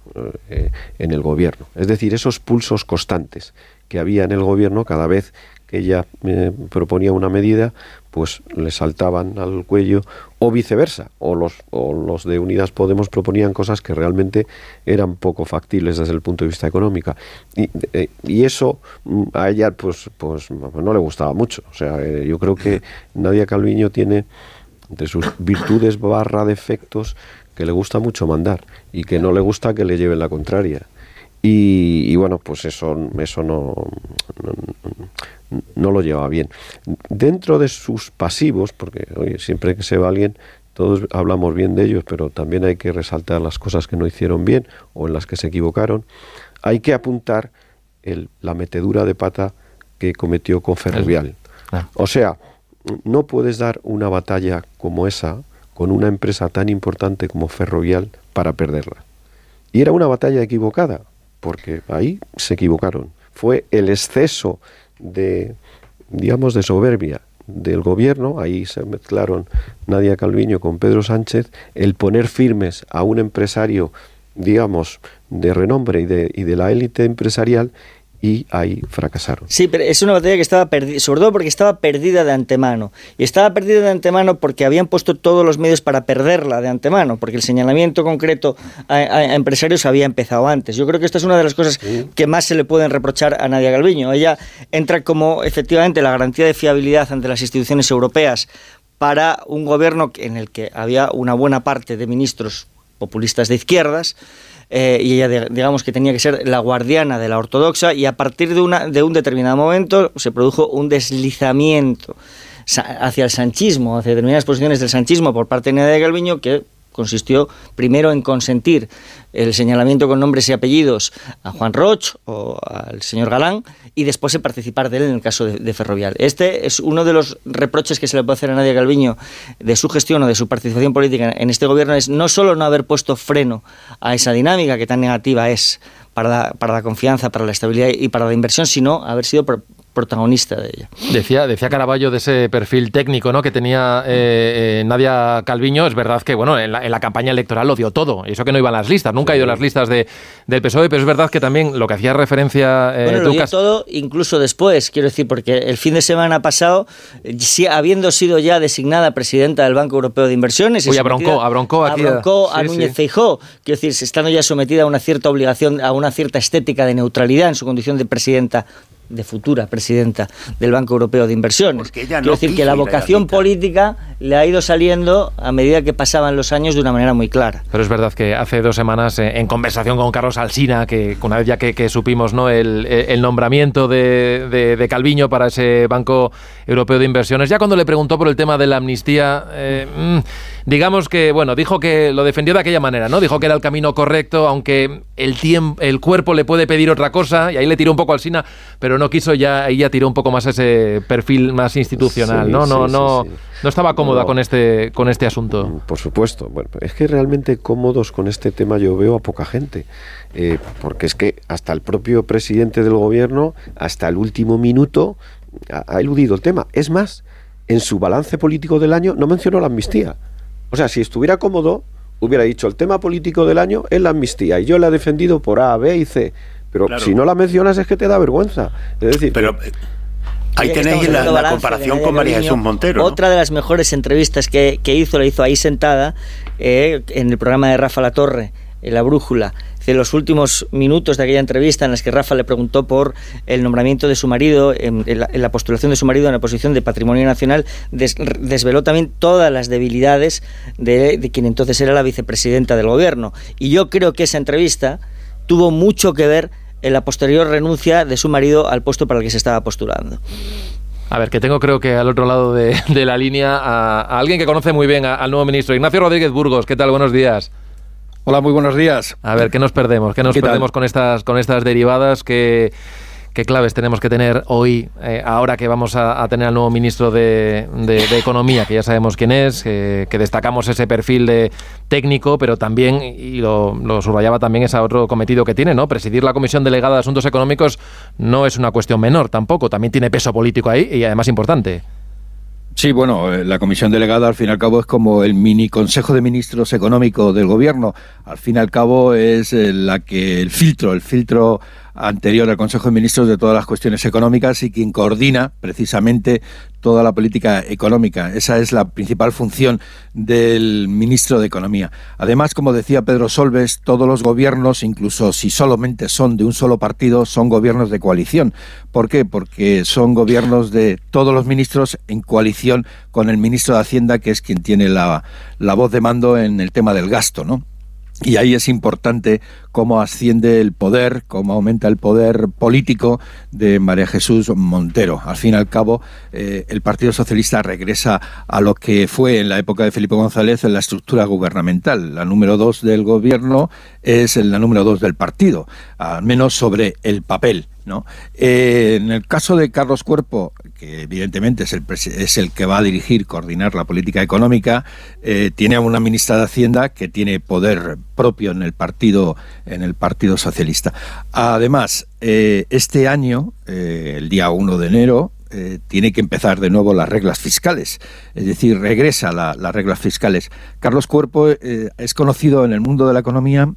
eh, en el gobierno. Es decir, esos pulsos constantes que había en el gobierno cada vez que ella eh, proponía una medida, pues le saltaban al cuello o viceversa, o los, o los de Unidas Podemos proponían cosas que realmente eran poco factibles desde el punto de vista económico. Y, eh, y eso mm, a ella pues, pues no le gustaba mucho. O sea, yo creo que Nadia Calviño tiene entre sus virtudes barra defectos que le gusta mucho mandar y que no le gusta que le lleven la contraria. Y, bueno, pues eso, eso no, no, lo lleva bien. Dentro de sus pasivos, porque oye, siempre que se va alguien, todos hablamos bien de ellos, pero también hay que resaltar las cosas que no hicieron bien o en las que se equivocaron, hay que apuntar el, la metedura de pata que cometió con Ferrovial. Ah. O sea, no puedes dar una batalla como esa con una empresa tan importante como Ferrovial para perderla. Y era una batalla equivocada, porque ahí se equivocaron. Fue el exceso de, digamos, de soberbia del gobierno, ahí se mezclaron Nadia Calviño con Pedro Sánchez, el poner firmes a un empresario, digamos, de renombre y de, y de la élite empresarial y ahí fracasaron. Sí, pero es una batalla que estaba perdida, sobre todo porque estaba perdida de antemano. Y estaba perdida de antemano porque habían puesto todos los medios para perderla de antemano, porque el señalamiento concreto a, empresarios había empezado antes. Yo creo que esta es una de las cosas que más se le pueden reprochar a Nadia Galviño. Ella entra como efectivamente la garantía de fiabilidad ante las instituciones europeas para un gobierno en el que había una buena parte de ministros populistas de izquierdas eh, y ella digamos que tenía que ser la guardiana de la ortodoxa y a partir de, una, de un determinado momento se produjo un deslizamiento hacia el sanchismo, hacia determinadas posiciones del sanchismo por parte de Nadia Galviño que consistió primero en consentir el señalamiento con nombres y apellidos a Juan Roch o al señor Galán y después en participar de él en el caso de, Ferrovial. Este es uno de los reproches que se le puede hacer a Nadia Galviño de su gestión o de su participación política en este gobierno es no solo no haber puesto freno a esa dinámica que tan negativa es para para la confianza, para la estabilidad y para la inversión, sino haber sido protagonista de ella. Decía, decía Caraballo de ese perfil técnico ¿no? que tenía eh, eh, Nadia Calviño. Es verdad que bueno, en la, campaña electoral lo dio todo. Eso que no iba a las listas, nunca ha ido a las listas de, del PSOE, pero es verdad que también lo que hacía referencia. Eh, bueno, lo dio todo incluso después, quiero decir, porque el fin de semana pasado, habiendo sido ya designada presidenta del Banco Europeo de Inversiones. Uy, abroncó, abroncó aquí. Abroncó a Núñez Feijó, quiero decir, estando ya sometida a una cierta obligación, a una cierta estética de neutralidad en su condición de presidenta de futura presidenta del Banco Europeo de Inversiones. Quiero decir que la vocación política le ha ido saliendo a medida que pasaban los años de una manera muy clara. Pero es verdad que hace dos semanas, eh, en conversación con Carlos Alsina, que una vez ya que, supimos ¿no? el, nombramiento de, Calviño para ese Banco Europeo de Inversiones, ya cuando le preguntó por el tema de la amnistía, eh, mm, digamos que, bueno, dijo que lo defendió de aquella manera, ¿no? Dijo que era el camino correcto, aunque el, tiempo, el cuerpo le puede pedir otra cosa, y ahí le tiró un poco al Sina, pero no quiso ya, ahí ya tiró un poco más ese perfil más institucional, ¿no? no, no, no estaba cómoda con este con este asunto. Mm, por supuesto. Bueno, es que realmente cómodos con este tema yo veo a poca gente. Eh, porque es que hasta el propio presidente del gobierno, hasta el último minuto, ha eludido el tema. Es más, en su balance político del año no mencionó la amnistía. O sea, si estuviera cómodo, hubiera dicho el tema político del año es la amnistía y yo la he defendido por A, B y C. Pero si no la mencionas es que te da vergüenza. Es decir, pero eh, ahí tenéis la, comparación con María Jesús Montero. Otra de las mejores entrevistas que, hizo, la hizo ahí sentada, eh, en el programa de Rafa La Torre, en La Brújula, de los últimos minutos de aquella entrevista en las que Rafa le preguntó por el nombramiento de su marido, en, la, postulación de su marido en la posición de patrimonio nacional, desveló también todas las debilidades de, de quien entonces era la vicepresidenta del gobierno. Y yo creo que esa entrevista tuvo mucho que ver en la posterior renuncia de su marido al puesto para el que se estaba postulando. A ver, que tengo creo que al otro lado de, la línea a, alguien que conoce muy bien al nuevo ministro, Ignacio Rodríguez Burgos. ¿Qué tal? Buenos días. Hola, muy buenos días. A ver, ¿qué nos perdemos? ¿Qué nos perdemos con estas, con estas derivadas que qué claves tenemos que tener hoy, eh, ahora que vamos a, tener al nuevo ministro de, Economía, que ya sabemos quién es, que destacamos ese perfil de técnico, pero también, y lo, lo, subrayaba también, ese otro cometido que tiene, ¿no? Presidir la Comisión Delegada de Asuntos Económicos no es una cuestión menor tampoco, también tiene peso político ahí y además importante. Sí, bueno, eh, la comisión delegada al fin y al cabo es como el mini Consejo de Ministros Económico del Gobierno. Al fin y al cabo es eh, la que el filtro, el filtro anterior al Consejo de Ministros de todas las cuestiones económicas y quien coordina precisamente toda la política económica. Esa es la principal función del ministro de Economía. Además, como decía Pedro Solves, todos los gobiernos, incluso si solamente son de un solo partido, son gobiernos de coalición. ¿Por qué? Porque son gobiernos de todos los ministros en coalición con el ministro de Hacienda, que es quien tiene la, la voz de mando en el tema del gasto, ¿no? Y ahí es importante cómo asciende el poder, cómo aumenta el poder político de María Jesús Montero. Al fin y al cabo, eh, el Partido Socialista regresa a lo que fue en la época de Felipe González en la estructura gubernamental. La número dos del gobierno es la número dos del partido, al menos sobre el papel. ¿no? Eh, en el caso de Carlos Cuerpo, que evidentemente es el, que va a dirigir, coordinar la política económica, eh, tiene a una ministra de Hacienda que tiene poder propio en el partido, en el partido Socialista. Además, eh, este año, el día 1 de enero, tiene que empezar de nuevo las reglas fiscales, es decir, regresa las reglas fiscales. Carlos Cuerpo es conocido en el mundo de la economía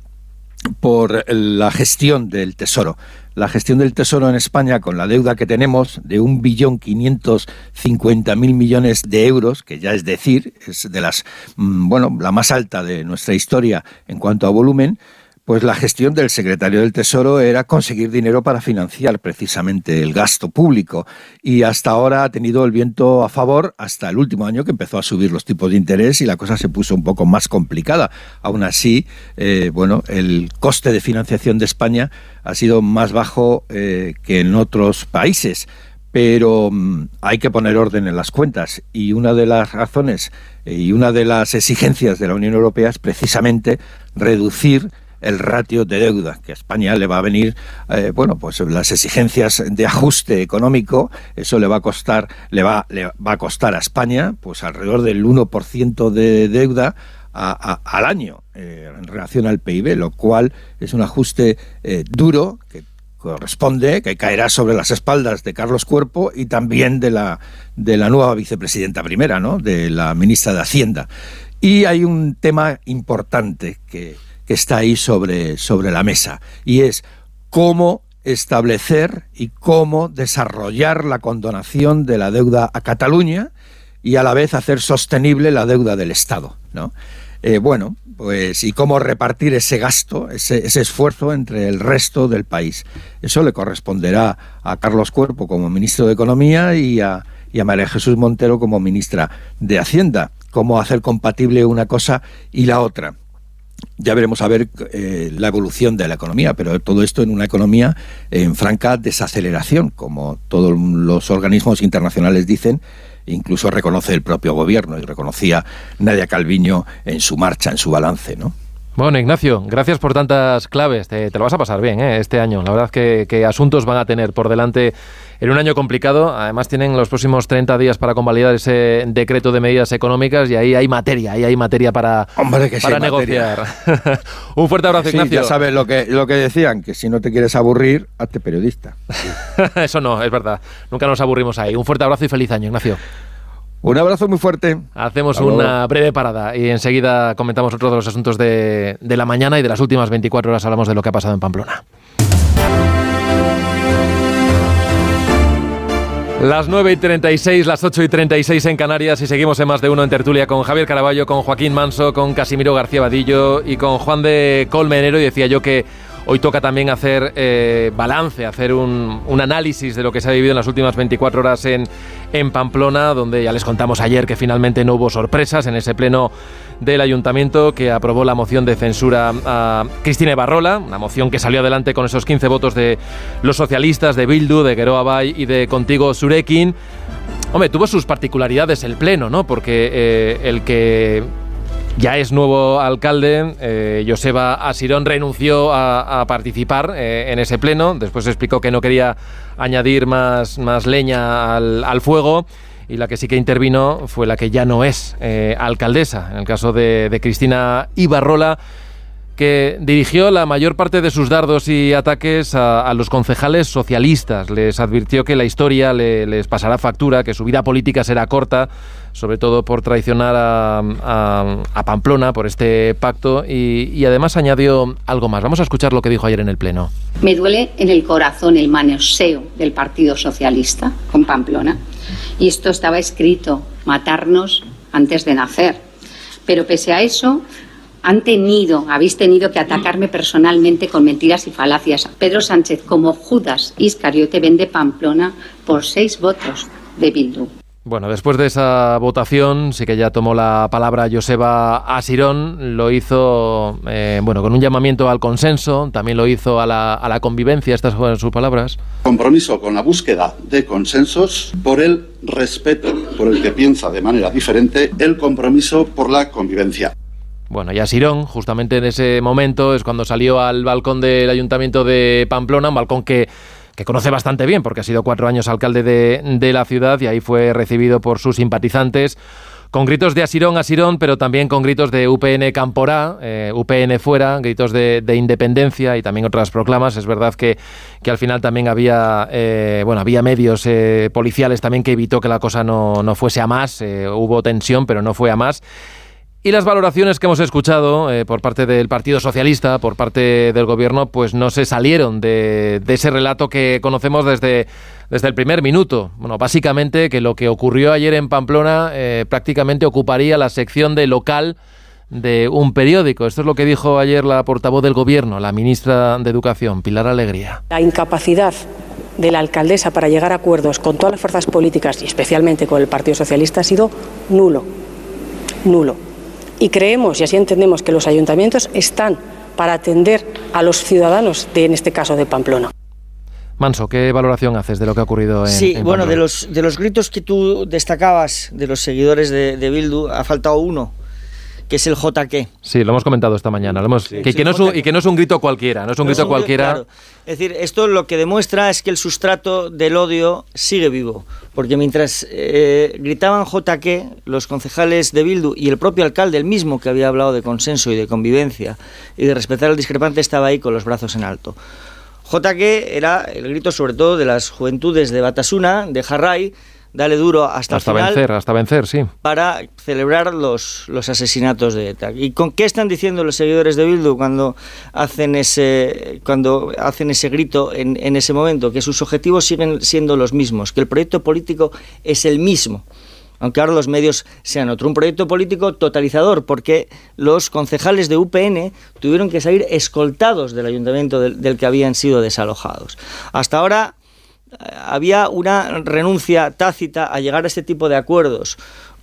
por la gestión del Tesoro. La gestión del Tesoro en España con la deuda que tenemos de un billón quinientos cincuenta mil millones de euros, que ya es decir, es de las, mm, bueno, la más alta de nuestra historia en cuanto a volumen, pues la gestión del secretario del Tesoro era conseguir dinero para financiar precisamente el gasto público. Y hasta ahora ha tenido el viento a favor hasta el último año que empezó a subir los tipos de interés y la cosa se puso un poco más complicada. Aún así, eh, bueno, el coste de financiación de España ha sido más bajo eh, que en otros países. Pero mm, hay que poner orden en las cuentas. Y una de las razones eh, y una de las exigencias de la Unión Europea es precisamente reducir el ratio de deuda, que a España le va a venir, eh, bueno, pues las exigencias de ajuste económico, eso le va a costar, le va, le va a costar a España, pues alrededor del 1% de deuda al año eh, en relación al PIB, lo cual es un ajuste eh, duro que corresponde, que caerá sobre las espaldas de Carlos Cuerpo y también de la, de la nueva vicepresidenta primera, ¿no? de la ministra de Hacienda. Y hay un tema importante que, que está ahí sobre, sobre la mesa y es cómo establecer y cómo desarrollar la condonación de la deuda a Cataluña y a la vez hacer sostenible la deuda del Estado, ¿no? Eh, bueno, pues y cómo repartir ese gasto, ese, esfuerzo entre el resto del país. Eso le corresponderá a Carlos Cuerpo como ministro de Economía y a, y a María Jesús Montero como ministra de Hacienda. Cómo hacer compatible una cosa y la otra ya veremos a ver eh, la evolución de la economía, pero todo esto en una economía en franca desaceleración, como todos los organismos internacionales dicen, incluso reconoce el propio gobierno y reconocía Nadia Calviño en su marcha, en su balance, ¿no? Bueno, Ignacio, gracias por tantas claves. Te, lo vas a pasar bien ¿eh? este año. La verdad que, que asuntos van a tener por delante en un año complicado. Además, tienen los próximos 30 días para convalidar ese decreto de medidas económicas y ahí hay materia, ahí hay materia para, para negociar. (laughs) un fuerte abrazo, Ignacio. Ya sabes lo que, lo que decían, que si no te quieres aburrir, hazte periodista. (laughs) Eso no, es verdad. Nunca nos aburrimos ahí. Un fuerte abrazo y feliz año, Ignacio. Un abrazo muy fuerte. Hacemos una breve parada y enseguida comentamos otro de los asuntos de, de la mañana y de las últimas 24 horas hablamos de lo que ha pasado en Pamplona. Las 9 y 36, las 8 y 36 en Canarias y seguimos en más de uno en tertulia con Javier Caraballo, con Joaquín Manso, con Casimiro García Vadillo y con Juan de Colmenero. Y decía yo que hoy toca también hacer eh, balance, hacer un, un, análisis de lo que se ha vivido en las últimas 24 horas en, en Pamplona, donde ya les contamos ayer que finalmente no hubo sorpresas en ese pleno del ayuntamiento que aprobó la moción de censura a Cristina Barrola, una moción que salió adelante con esos 15 votos de los socialistas, de Bildu, de Geroa Bay y de Contigo Surekin. Hombre, tuvo sus particularidades el pleno, ¿no? Porque eh, el que ya es nuevo alcalde, eh, Joseba Asirón renunció a, participar eh, en ese pleno, después explicó que no quería añadir más, más leña al fuego y la que sí que intervino fue la que ya no es eh, alcaldesa, en el caso de, de, Cristina Ibarrola, que dirigió la mayor parte de sus dardos y ataques a, los concejales socialistas. Les advirtió que la historia le, les pasará factura, que su vida política será corta, sobre todo por traicionar a, Pamplona, por este pacto, y además añadió algo más. Vamos a escuchar lo que dijo ayer en el Pleno. Me duele en el corazón el manoseo del Partido Socialista con Pamplona y esto estaba escrito, matarnos antes de nacer. Pero pese a eso, han tenido, habéis tenido que atacarme personalmente con mentiras y falacias. Pedro Sánchez, como Judas Iscariote, vende Pamplona por seis votos de Bildu. Bueno, después de esa votación, sí que ya tomó la palabra Joseba Asirón, lo hizo eh, bueno, con un llamamiento al consenso, también lo hizo a la, a la convivencia, estas fueron sus palabras. Compromiso con la búsqueda de consensos por el respeto por el que piensa de manera diferente, el compromiso por la convivencia. Bueno, y Asirón, justamente en ese momento, es cuando salió al balcón del Ayuntamiento de Pamplona, un balcón que que conoce bastante bien porque ha sido cuatro años alcalde de, de, la ciudad y ahí fue recibido por sus simpatizantes con gritos de Asirón, Asirón, pero también con gritos de UPN Camporá, eh, UPN fuera, gritos de, de, independencia y también otras proclamas. Es verdad que, que al final también había, eh, bueno, había medios eh, policiales también que evitó que la cosa no, no fuese a más. Eh, hubo tensión, pero no fue a más. Y las valoraciones que hemos escuchado eh, por parte del Partido Socialista, por parte del Gobierno, pues no se salieron de, ese relato que conocemos desde, desde el primer minuto. Bueno, básicamente que lo que ocurrió ayer en Pamplona eh, prácticamente ocuparía la sección de local de un periódico. Esto es lo que dijo ayer la portavoz del Gobierno, la ministra de Educación, Pilar Alegría. La incapacidad de la alcaldesa para llegar a acuerdos con todas las fuerzas políticas y especialmente con el Partido Socialista ha sido nulo. Nulo y creemos y así entendemos que los ayuntamientos están para atender a los ciudadanos de, en este caso, de Pamplona. Manso, ¿qué valoración haces de lo que ha ocurrido en Sí, en bueno, de los, de los gritos que tú destacabas de los seguidores de, de Bildu, ha faltado uno, que es el JQ. Sí, lo hemos comentado esta mañana. Lo hemos, sí, que, no es un, y que no es un grito cualquiera, no es un no grito es un, cualquiera. Claro. Es decir, esto lo que demuestra es que el sustrato del odio sigue vivo. Porque mientras eh, gritaban JQ, los concejales de Bildu y el propio alcalde, el mismo que había hablado de consenso y de convivencia y de respetar al discrepante, estaba ahí con los brazos en alto. JQ era el grito sobre todo de las juventudes de Batasuna, de Jarray, dale duro hasta, hasta el final. vencer, hasta vencer, sí. Para celebrar los, los asesinatos de ETA. ¿Y con qué están diciendo los seguidores de Bildu cuando hacen ese, cuando hacen ese grito en, en ese momento? Que sus objetivos siguen siendo los mismos, que el proyecto político es el mismo aunque ahora los medios sean otro. Un proyecto político totalizador, porque los concejales de UPN tuvieron que salir escoltados del ayuntamiento del, del que habían sido desalojados. Hasta ahora había una renuncia tácita a llegar a este tipo de acuerdos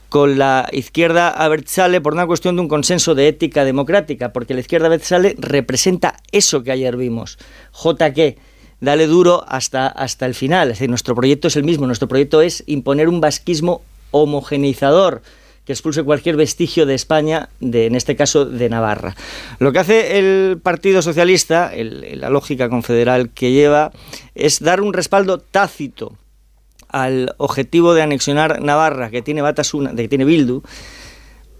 con la izquierda Abertzale por una cuestión de un consenso de ética democrática, porque la izquierda Abertzale representa eso que ayer vimos. JQ, dale duro hasta, hasta el final. Es decir, nuestro proyecto es el mismo, nuestro proyecto es imponer un vasquismo homogeneizador que expulse cualquier vestigio de España, de, en este caso de Navarra. Lo que hace el Partido Socialista, el, la lógica confederal que lleva, es dar un respaldo tácito al objetivo de anexionar Navarra que tiene Batasuna, que tiene Bildu,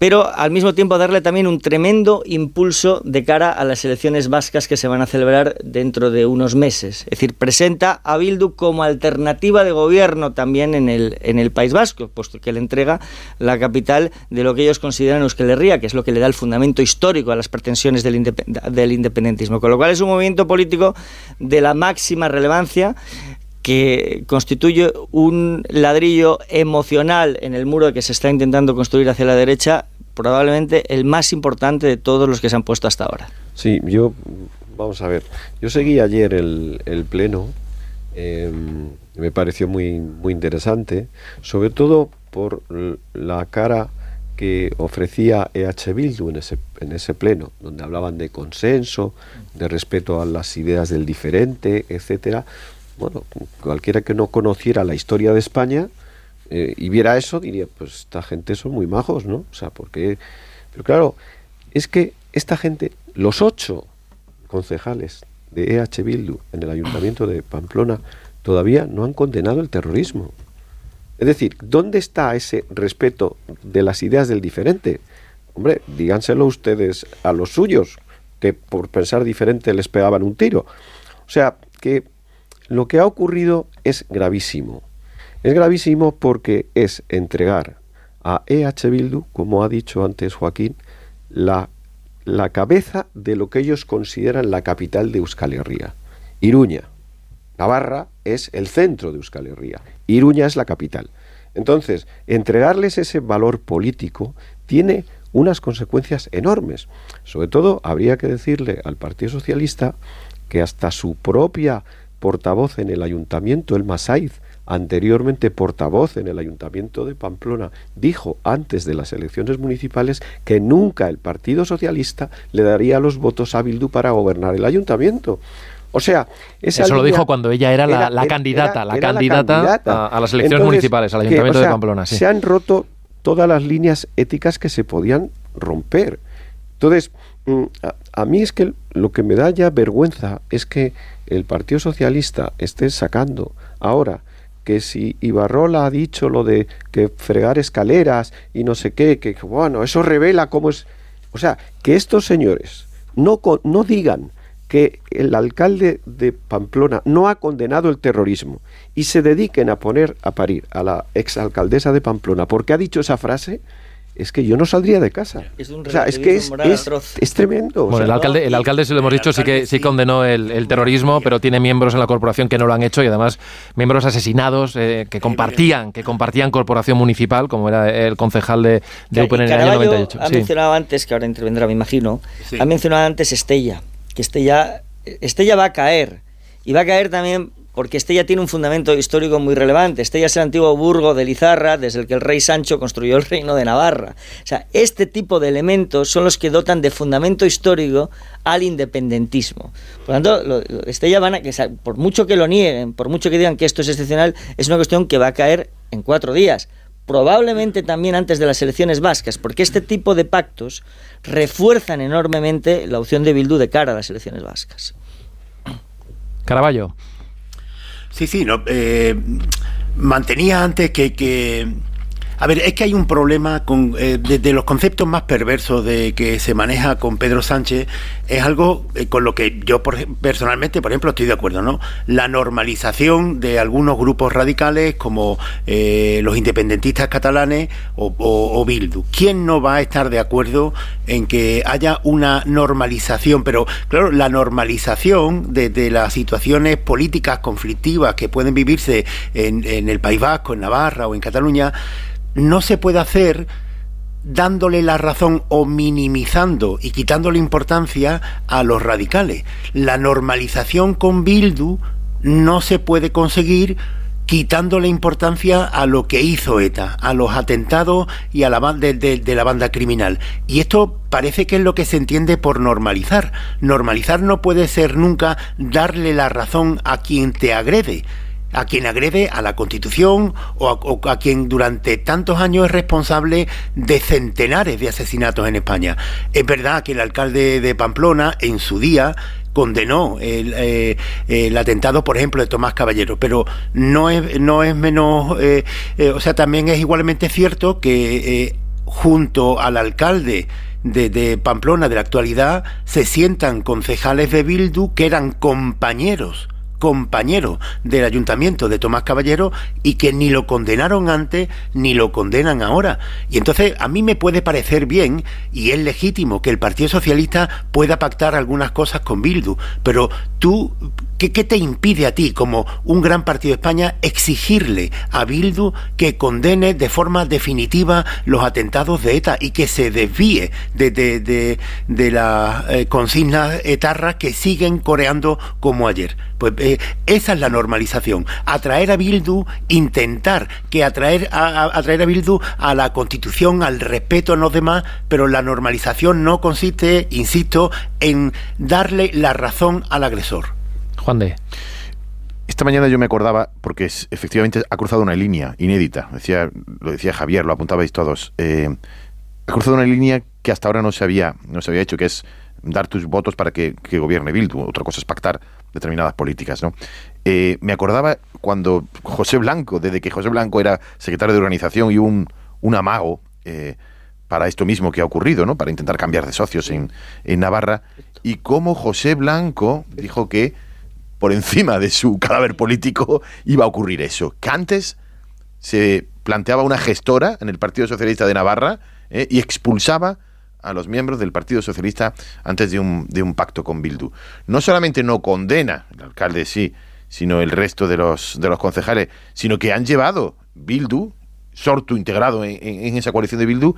pero al mismo tiempo darle también un tremendo impulso de cara a las elecciones vascas que se van a celebrar dentro de unos meses. Es decir, presenta a Bildu como alternativa de gobierno también en el, en el País Vasco, puesto que le entrega la capital de lo que ellos consideran Euskal Herria, que es lo que le da el fundamento histórico a las pretensiones del, del independentismo. Con lo cual es un movimiento político de la máxima relevancia que constituye un ladrillo emocional en el muro que se está intentando construir hacia la derecha, probablemente el más importante de todos los que se han puesto hasta ahora. Sí, yo, vamos a ver, yo seguí ayer el, el pleno, em, me pareció muy, muy interesante, sobre todo por la cara que ofrecía EH Bildu en ese, en ese pleno, donde hablaban de consenso, de respeto a las ideas del diferente, etcétera. Bueno, cualquiera que no conociera la historia de España eh, y viera eso diría, pues esta gente son muy majos, ¿no? O sea, porque... Pero claro, es que esta gente, los ocho concejales de EH Bildu en el ayuntamiento de Pamplona, todavía no han condenado el terrorismo. Es decir, ¿dónde está ese respeto de las ideas del diferente? Hombre, díganselo ustedes a los suyos, que por pensar diferente les pegaban un tiro. O sea, que lo que ha ocurrido es gravísimo. Es gravísimo porque es entregar a EH Bildu, como ha dicho antes Joaquín, la, la cabeza de lo que ellos consideran la capital de Euskal Herria, Iruña. Navarra es el centro de Euskal Herria. Iruña es la capital. Entonces, entregarles ese valor político tiene unas consecuencias enormes. Sobre todo, habría que decirle al Partido Socialista que hasta su propia portavoz en el ayuntamiento, el Masaiz, anteriormente portavoz en el ayuntamiento de Pamplona, dijo antes de las elecciones municipales que nunca el Partido Socialista le daría los votos a Bildu para gobernar el ayuntamiento. O sea, eso lo dijo cuando ella era la, candidata, la, candidata a, las elecciones municipales, al Ayuntamiento de Pamplona. Se han roto todas las líneas éticas que se podían romper. Entonces, mm, a, mí es que lo que me da ya vergüenza es que el Partido Socialista esté sacando ahora que si Ibarrola ha dicho lo de que fregar escaleras y no sé qué, que bueno, eso revela cómo es... O sea, que estos señores no, no digan que el alcalde de Pamplona no ha condenado el terrorismo y se dediquen a poner a parir a la exalcaldesa de Pamplona porque ha dicho esa frase, es que yo no saldría de casa. Es o sea, es que es, es, tremendo. Bueno, el, alcalde, el alcalde, si lo hemos dicho, sí que sí condenó el, terrorismo, pero tiene miembros en la corporación que no lo han hecho y además miembros asesinados eh, que compartían que compartían corporación municipal, como era el concejal de, de en el año 98. Ha mencionado antes, que ahora intervendrá, me imagino, ha mencionado antes Estella que Estella, Estella va a caer. Y va a caer también porque Estella tiene un fundamento histórico muy relevante. Estella es el antiguo burgo de Lizarra, desde el que el rey Sancho construyó el reino de Navarra. O sea, este tipo de elementos son los que dotan de fundamento histórico al independentismo. Por lo tanto, Estella van a, que, por mucho que lo nieguen, por mucho que digan que esto es excepcional, es una cuestión que va a caer en cuatro días probablemente también antes de las elecciones vascas, porque este tipo de pactos refuerzan enormemente la opción de Bildu de cara a las elecciones vascas. Caraballo. Sí, sí, no, eh, mantenía antes que, que a ver, es que hay un problema con eh, de, los conceptos más perversos de que se maneja con Pedro Sánchez es algo eh, con lo que yo personalmente, por ejemplo, estoy de acuerdo, ¿no? La normalización de algunos grupos radicales como eh, los independentistas catalanes o, Bildu. ¿Quién no va a estar de acuerdo en que haya una normalización? Pero claro, la normalización de, las situaciones políticas conflictivas que pueden vivirse en, en el País Vasco, en Navarra o en Cataluña no se puede hacer dándole la razón o minimizando y quitándole importancia a los radicales. La normalización con Bildu no se puede conseguir quitándole importancia a lo que hizo ETA, a los atentados y a la de, de, la banda criminal. Y esto parece que es lo que se entiende por normalizar. Normalizar no puede ser nunca darle la razón a quien te agrede a quien agrede a la Constitución o a, quien durante tantos años es responsable de centenares de asesinatos en España. Es verdad que el alcalde de Pamplona en su día condenó el, eh, atentado, por ejemplo, de Tomás Caballero, pero no es, no es menos, eh, eh, o sea, también es igualmente cierto que junto al alcalde de, de, Pamplona de la actualidad se sientan concejales de Bildu que eran compañeros compañero del ayuntamiento de Tomás Caballero y que ni lo condenaron antes ni lo condenan ahora. Y entonces a mí me puede parecer bien y es legítimo que el Partido Socialista pueda pactar algunas cosas con Bildu, pero tú, ¿qué, te impide a ti como un gran partido de España exigirle a Bildu que condene de forma definitiva los atentados de ETA y que se desvíe de, de, de, de las eh, consignas etarras que siguen coreando como ayer. Pues eh, esa es la normalización. Atraer a Bildu, intentar que atraer a, a- atraer a Bildu a la Constitución, al respeto a los demás, pero la normalización no consiste, insisto, en darle la razón al agresor. Juan de. Esta mañana yo me acordaba, porque efectivamente ha cruzado una línea inédita, decía, lo decía Javier, lo apuntabais todos, eh, ha cruzado una línea que hasta ahora no se había, no se había hecho, que es dar tus votos para que, gobierne Bildu. Otra cosa es pactar determinadas políticas, ¿no? Eh, me acordaba cuando José Blanco, desde que José Blanco era secretario de organización y un, un amago eh, para esto mismo que ha ocurrido, ¿no? Para intentar cambiar de socios en, en Navarra, y cómo José Blanco dijo que por encima de su cadáver político iba a ocurrir eso. Que antes se planteaba una gestora en el Partido Socialista de Navarra eh, y expulsaba a los miembros del Partido Socialista antes de un, pacto con Bildu. No solamente no condena, el alcalde sí, sino el resto de los, concejales, sino que han llevado Bildu, Sortu integrado en- en esa coalición de Bildu,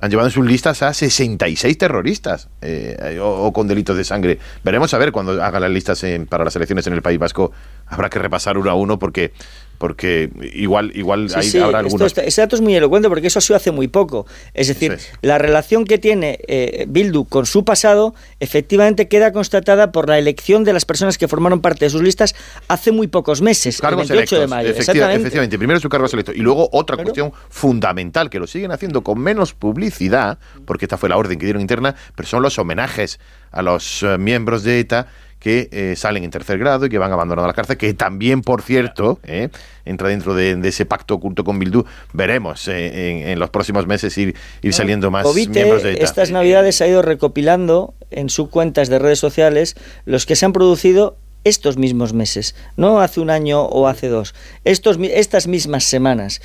han llevado en sus listas a 66 terroristas eh, o, o con delitos de sangre. Veremos a ver cuando hagan las listas en- para las elecciones en el País Vasco. Habrá que repasar uno a uno porque porque igual igual Sí, ahí sí, habrá algunos. está- ese dato es muy elocuente porque eso ha sido hace muy poco. Es decir, la relación que tiene eh, Bildu con su pasado efectivamente queda constatada por la elección de las personas que formaron parte de sus listas hace muy pocos meses, cargos el 28 de mayo. efectiva- exactamente. efectivamente. Primero su cargo electo y luego otra cuestión fundamental que lo siguen haciendo con menos publicidad, porque esta fue la orden que dieron interna, pero son los homenajes a los eh, miembros de ETA que eh, salen en tercer grado y que van abandonando la cárcel, que también, por cierto, eh, entra dentro de, de ese pacto oculto con Bildu. Veremos eh, en, en los próximos meses ir, ir saliendo más Covite, miembros de ETA. estas navidades ha ido recopilando en sus cuentas de redes sociales los que se han producido estos mismos meses, no hace un año o hace dos, estos, estas mismas semanas.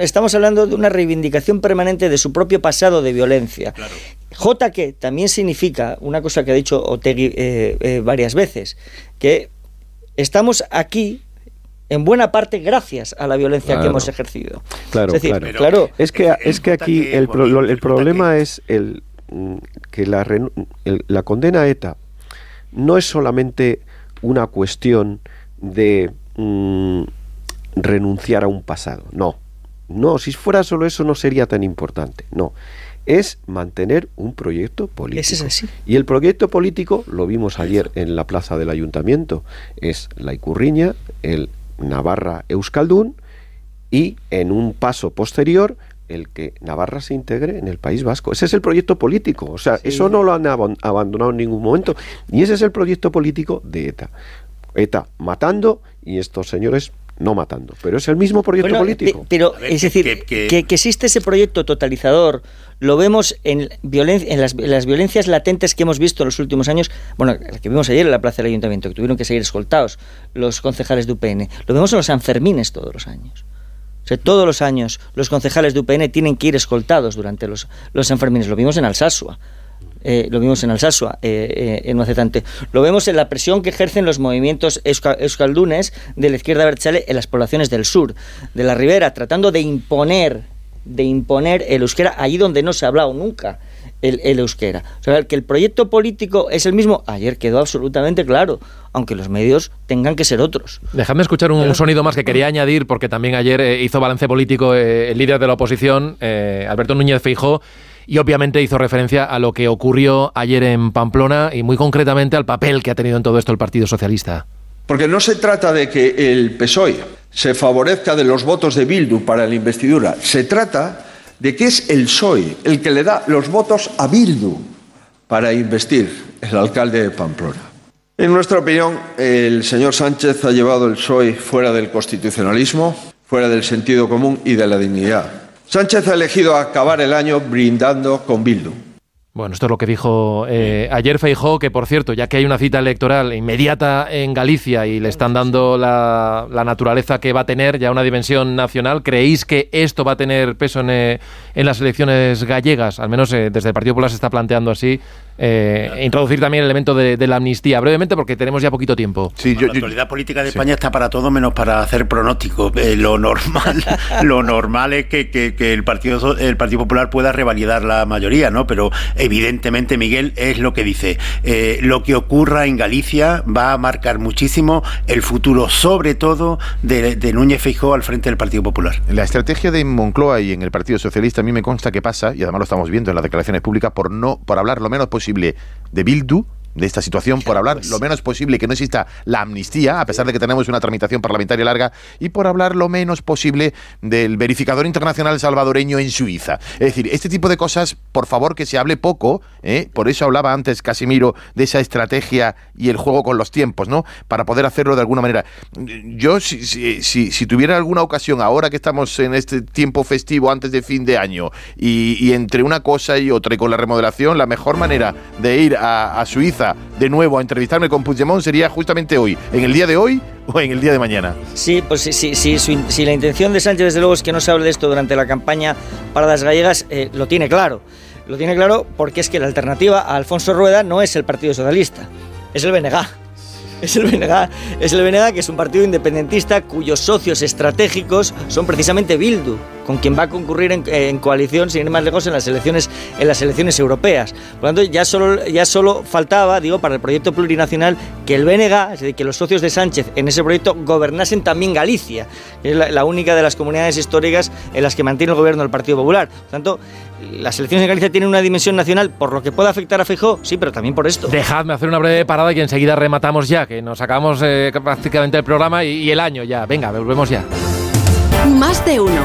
Estamos hablando de una reivindicación permanente de su propio pasado de violencia. J que también significa una cosa que ha dicho Otegui eh, eh, varias veces, que estamos aquí en buena parte gracias a la violencia que hemos ejercido. Claro, es decir, claro. claro, Es que, es que aquí el, pro- lo- el problema es el, mm, que la, el- la condena a ETA no es solamente una cuestión de mm, renunciar a un pasado. No, no, si fuera solo eso no sería tan importante. No, es mantener un proyecto político. Ese es así. Y el proyecto político, lo vimos ayer en la plaza del ayuntamiento, es la Icurriña, el Navarra Euskaldun y en un paso posterior el que Navarra se integre en el País Vasco. Ese es el proyecto político. O sea, eso no lo han abandonado en ningún momento. Y ese es el proyecto político de ETA. ETA matando y estos señores no matando. Pero es el mismo proyecto Bueno, político. pe- Pero, es decir, que, que existe ese proyecto totalizador, lo vemos en, violen- en, las, en las violencias latentes que hemos visto en los últimos años, bueno, la que vimos ayer en la Plaza del Ayuntamiento, que tuvieron que seguir escoltados los concejales de UPN, lo vemos en los Sanfermines todos los años. O sea, todos los años los concejales de UPN tienen que ir escoltados durante los, los Sanfermines. Lo vimos en Alsasua. Eh, lo vimos en Alsasua, eh, eh, en no hace tanto. Lo vemos en la presión que ejercen los movimientos euska- euskaldunes de la izquierda bertzale en las poblaciones del sur, de la ribera, tratando de imponer, de imponer el euskera allí donde no se ha hablado nunca el, el euskera. O sea, que el proyecto político es el mismo, ayer quedó absolutamente claro, aunque los medios tengan que ser otros. Dejadme escuchar un, un sonido más que quería añadir, porque también ayer eh, hizo balance político eh, el líder de la oposición, eh, Alberto Núñez Feijó, y obviamente hizo referencia a lo que ocurrió ayer en Pamplona y muy concretamente al papel que ha tenido en todo esto el Partido Socialista. Porque no se trata de que el PSOE se favorezca de los votos de Bildu para la investidura, se trata de que es el PSOE el que le da los votos a Bildu para investir el alcalde de Pamplona. En nuestra opinión, el señor Sánchez ha llevado el PSOE fuera del constitucionalismo, fuera del sentido común y de la dignidad. Sánchez ha elegido acabar el año brindando con Bildu. Bueno, esto es lo que dijo eh, ayer Feijó, que por cierto, ya que hay una cita electoral inmediata en Galicia y le están dando la, naturaleza que va a tener ya una dimensión nacional, ¿creéis que esto va a tener peso en, eh, las elecciones gallegas? Al menos eh, desde el Partido Popular se está planteando así. Eh, introducir también el elemento de, de la amnistía, brevemente porque tenemos ya poquito tiempo. la actualidad política de España está para todo menos para hacer pronósticos. Eh, lo normal, (laughs) lo normal es que, que- que el partido el Partido Popular pueda revalidar la mayoría, ¿no? Pero evidentemente Miguel es lo que dice. Eh, lo que ocurra en Galicia va a marcar muchísimo el futuro, sobre todo de, de Núñez Feijóo al frente del Partido Popular. La estrategia de Moncloa y en el Partido Socialista a mí me consta que pasa, y además lo estamos viendo en las declaraciones públicas, por no por hablar lo menos posible de Bildu, de esta situación, por hablar lo menos posible que no exista la amnistía, a pesar de que tenemos una tramitación parlamentaria larga, y por hablar lo menos posible del verificador internacional salvadoreño en Suiza. Es decir, este tipo de cosas, por favor, que se hable poco, ¿eh? por eso hablaba antes Casimiro de esa estrategia y el juego con los tiempos, ¿no? Para poder hacerlo de alguna manera. Yo, si, si, si- si tuviera alguna ocasión, ahora que estamos en este tiempo festivo antes de fin de año, y, y entre una cosa y otra, y con la remodelación, la mejor manera de ir a, a Suiza de nuevo a entrevistarme con Puigdemont sería justamente hoy, en el día de hoy o en el día de mañana. Sí, pues sí, sí, sí, si la intención de Sánchez, desde luego, es que no se hable de esto durante la campaña para las gallegas, eh, lo tiene claro. Lo tiene claro porque es que la alternativa a Alfonso Rueda no es el Partido Socialista, es el BNG. Es el BNG, es el que es un partido independentista cuyos socios estratégicos son precisamente Bildu, con quien va a concurrir en, coalición, sin ir más lejos, en las elecciones, en las elecciones europeas. Por lo tanto, ya solo, ya solo faltaba, digo, para el proyecto plurinacional, que el BNG, que los socios de Sánchez en ese proyecto gobernasen también Galicia, que es la, única de las comunidades históricas en las que mantiene el gobierno del Partido Popular. Por tanto, las elecciones en Galicia tienen una dimensión nacional por lo que pueda afectar a Feijóo, sí, pero también por esto. Dejadme hacer una breve parada y enseguida rematamos ya, que nos acabamos eh, prácticamente el programa y, y el año ya. Venga, volvemos ya. Más de uno.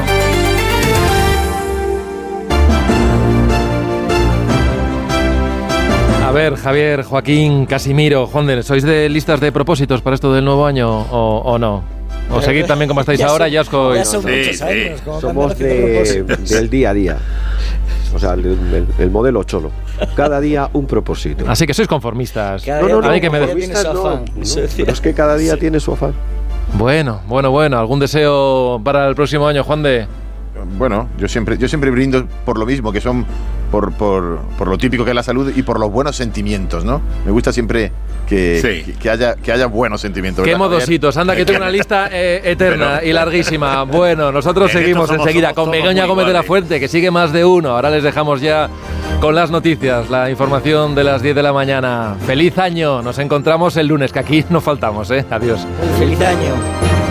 A ver, Javier, Joaquín, Casimiro, Juan de, ¿sois de listas de propósitos para esto del nuevo año o, o no? ¿O seguid también como estáis Ya ahora? son- Ya os co- ya son muchos años, Somos de- del día a día. O sea, el, el- el modelo cholo. Cada día un propósito. Así que sois conformistas. no, no, no, A mí que me- conformistas no, no, pero es que cada día tiene su afán. Bueno, bueno, bueno. ¿Algún deseo para el próximo año, Juan de? Bueno, yo siempre, yo siempre brindo por lo mismo, que son por, por, por lo típico que es la salud y por los buenos sentimientos, ¿no? Me gusta siempre que, que, que haya, que haya buenos sentimientos. Qué modositos. Anda, que tengo una (laughs) lista eh, eterna y larguísima. Bueno, nosotros En seguimos somos- enseguida somos con Begoña Gómez de la. Fuente, que sigue más de uno. Ahora les dejamos ya con las noticias, la información de las 10 de la mañana. Feliz año. Nos encontramos el lunes, que aquí (laughs) no faltamos, ¿eh? Adiós. Feliz año.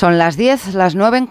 Son las 10, las 9 en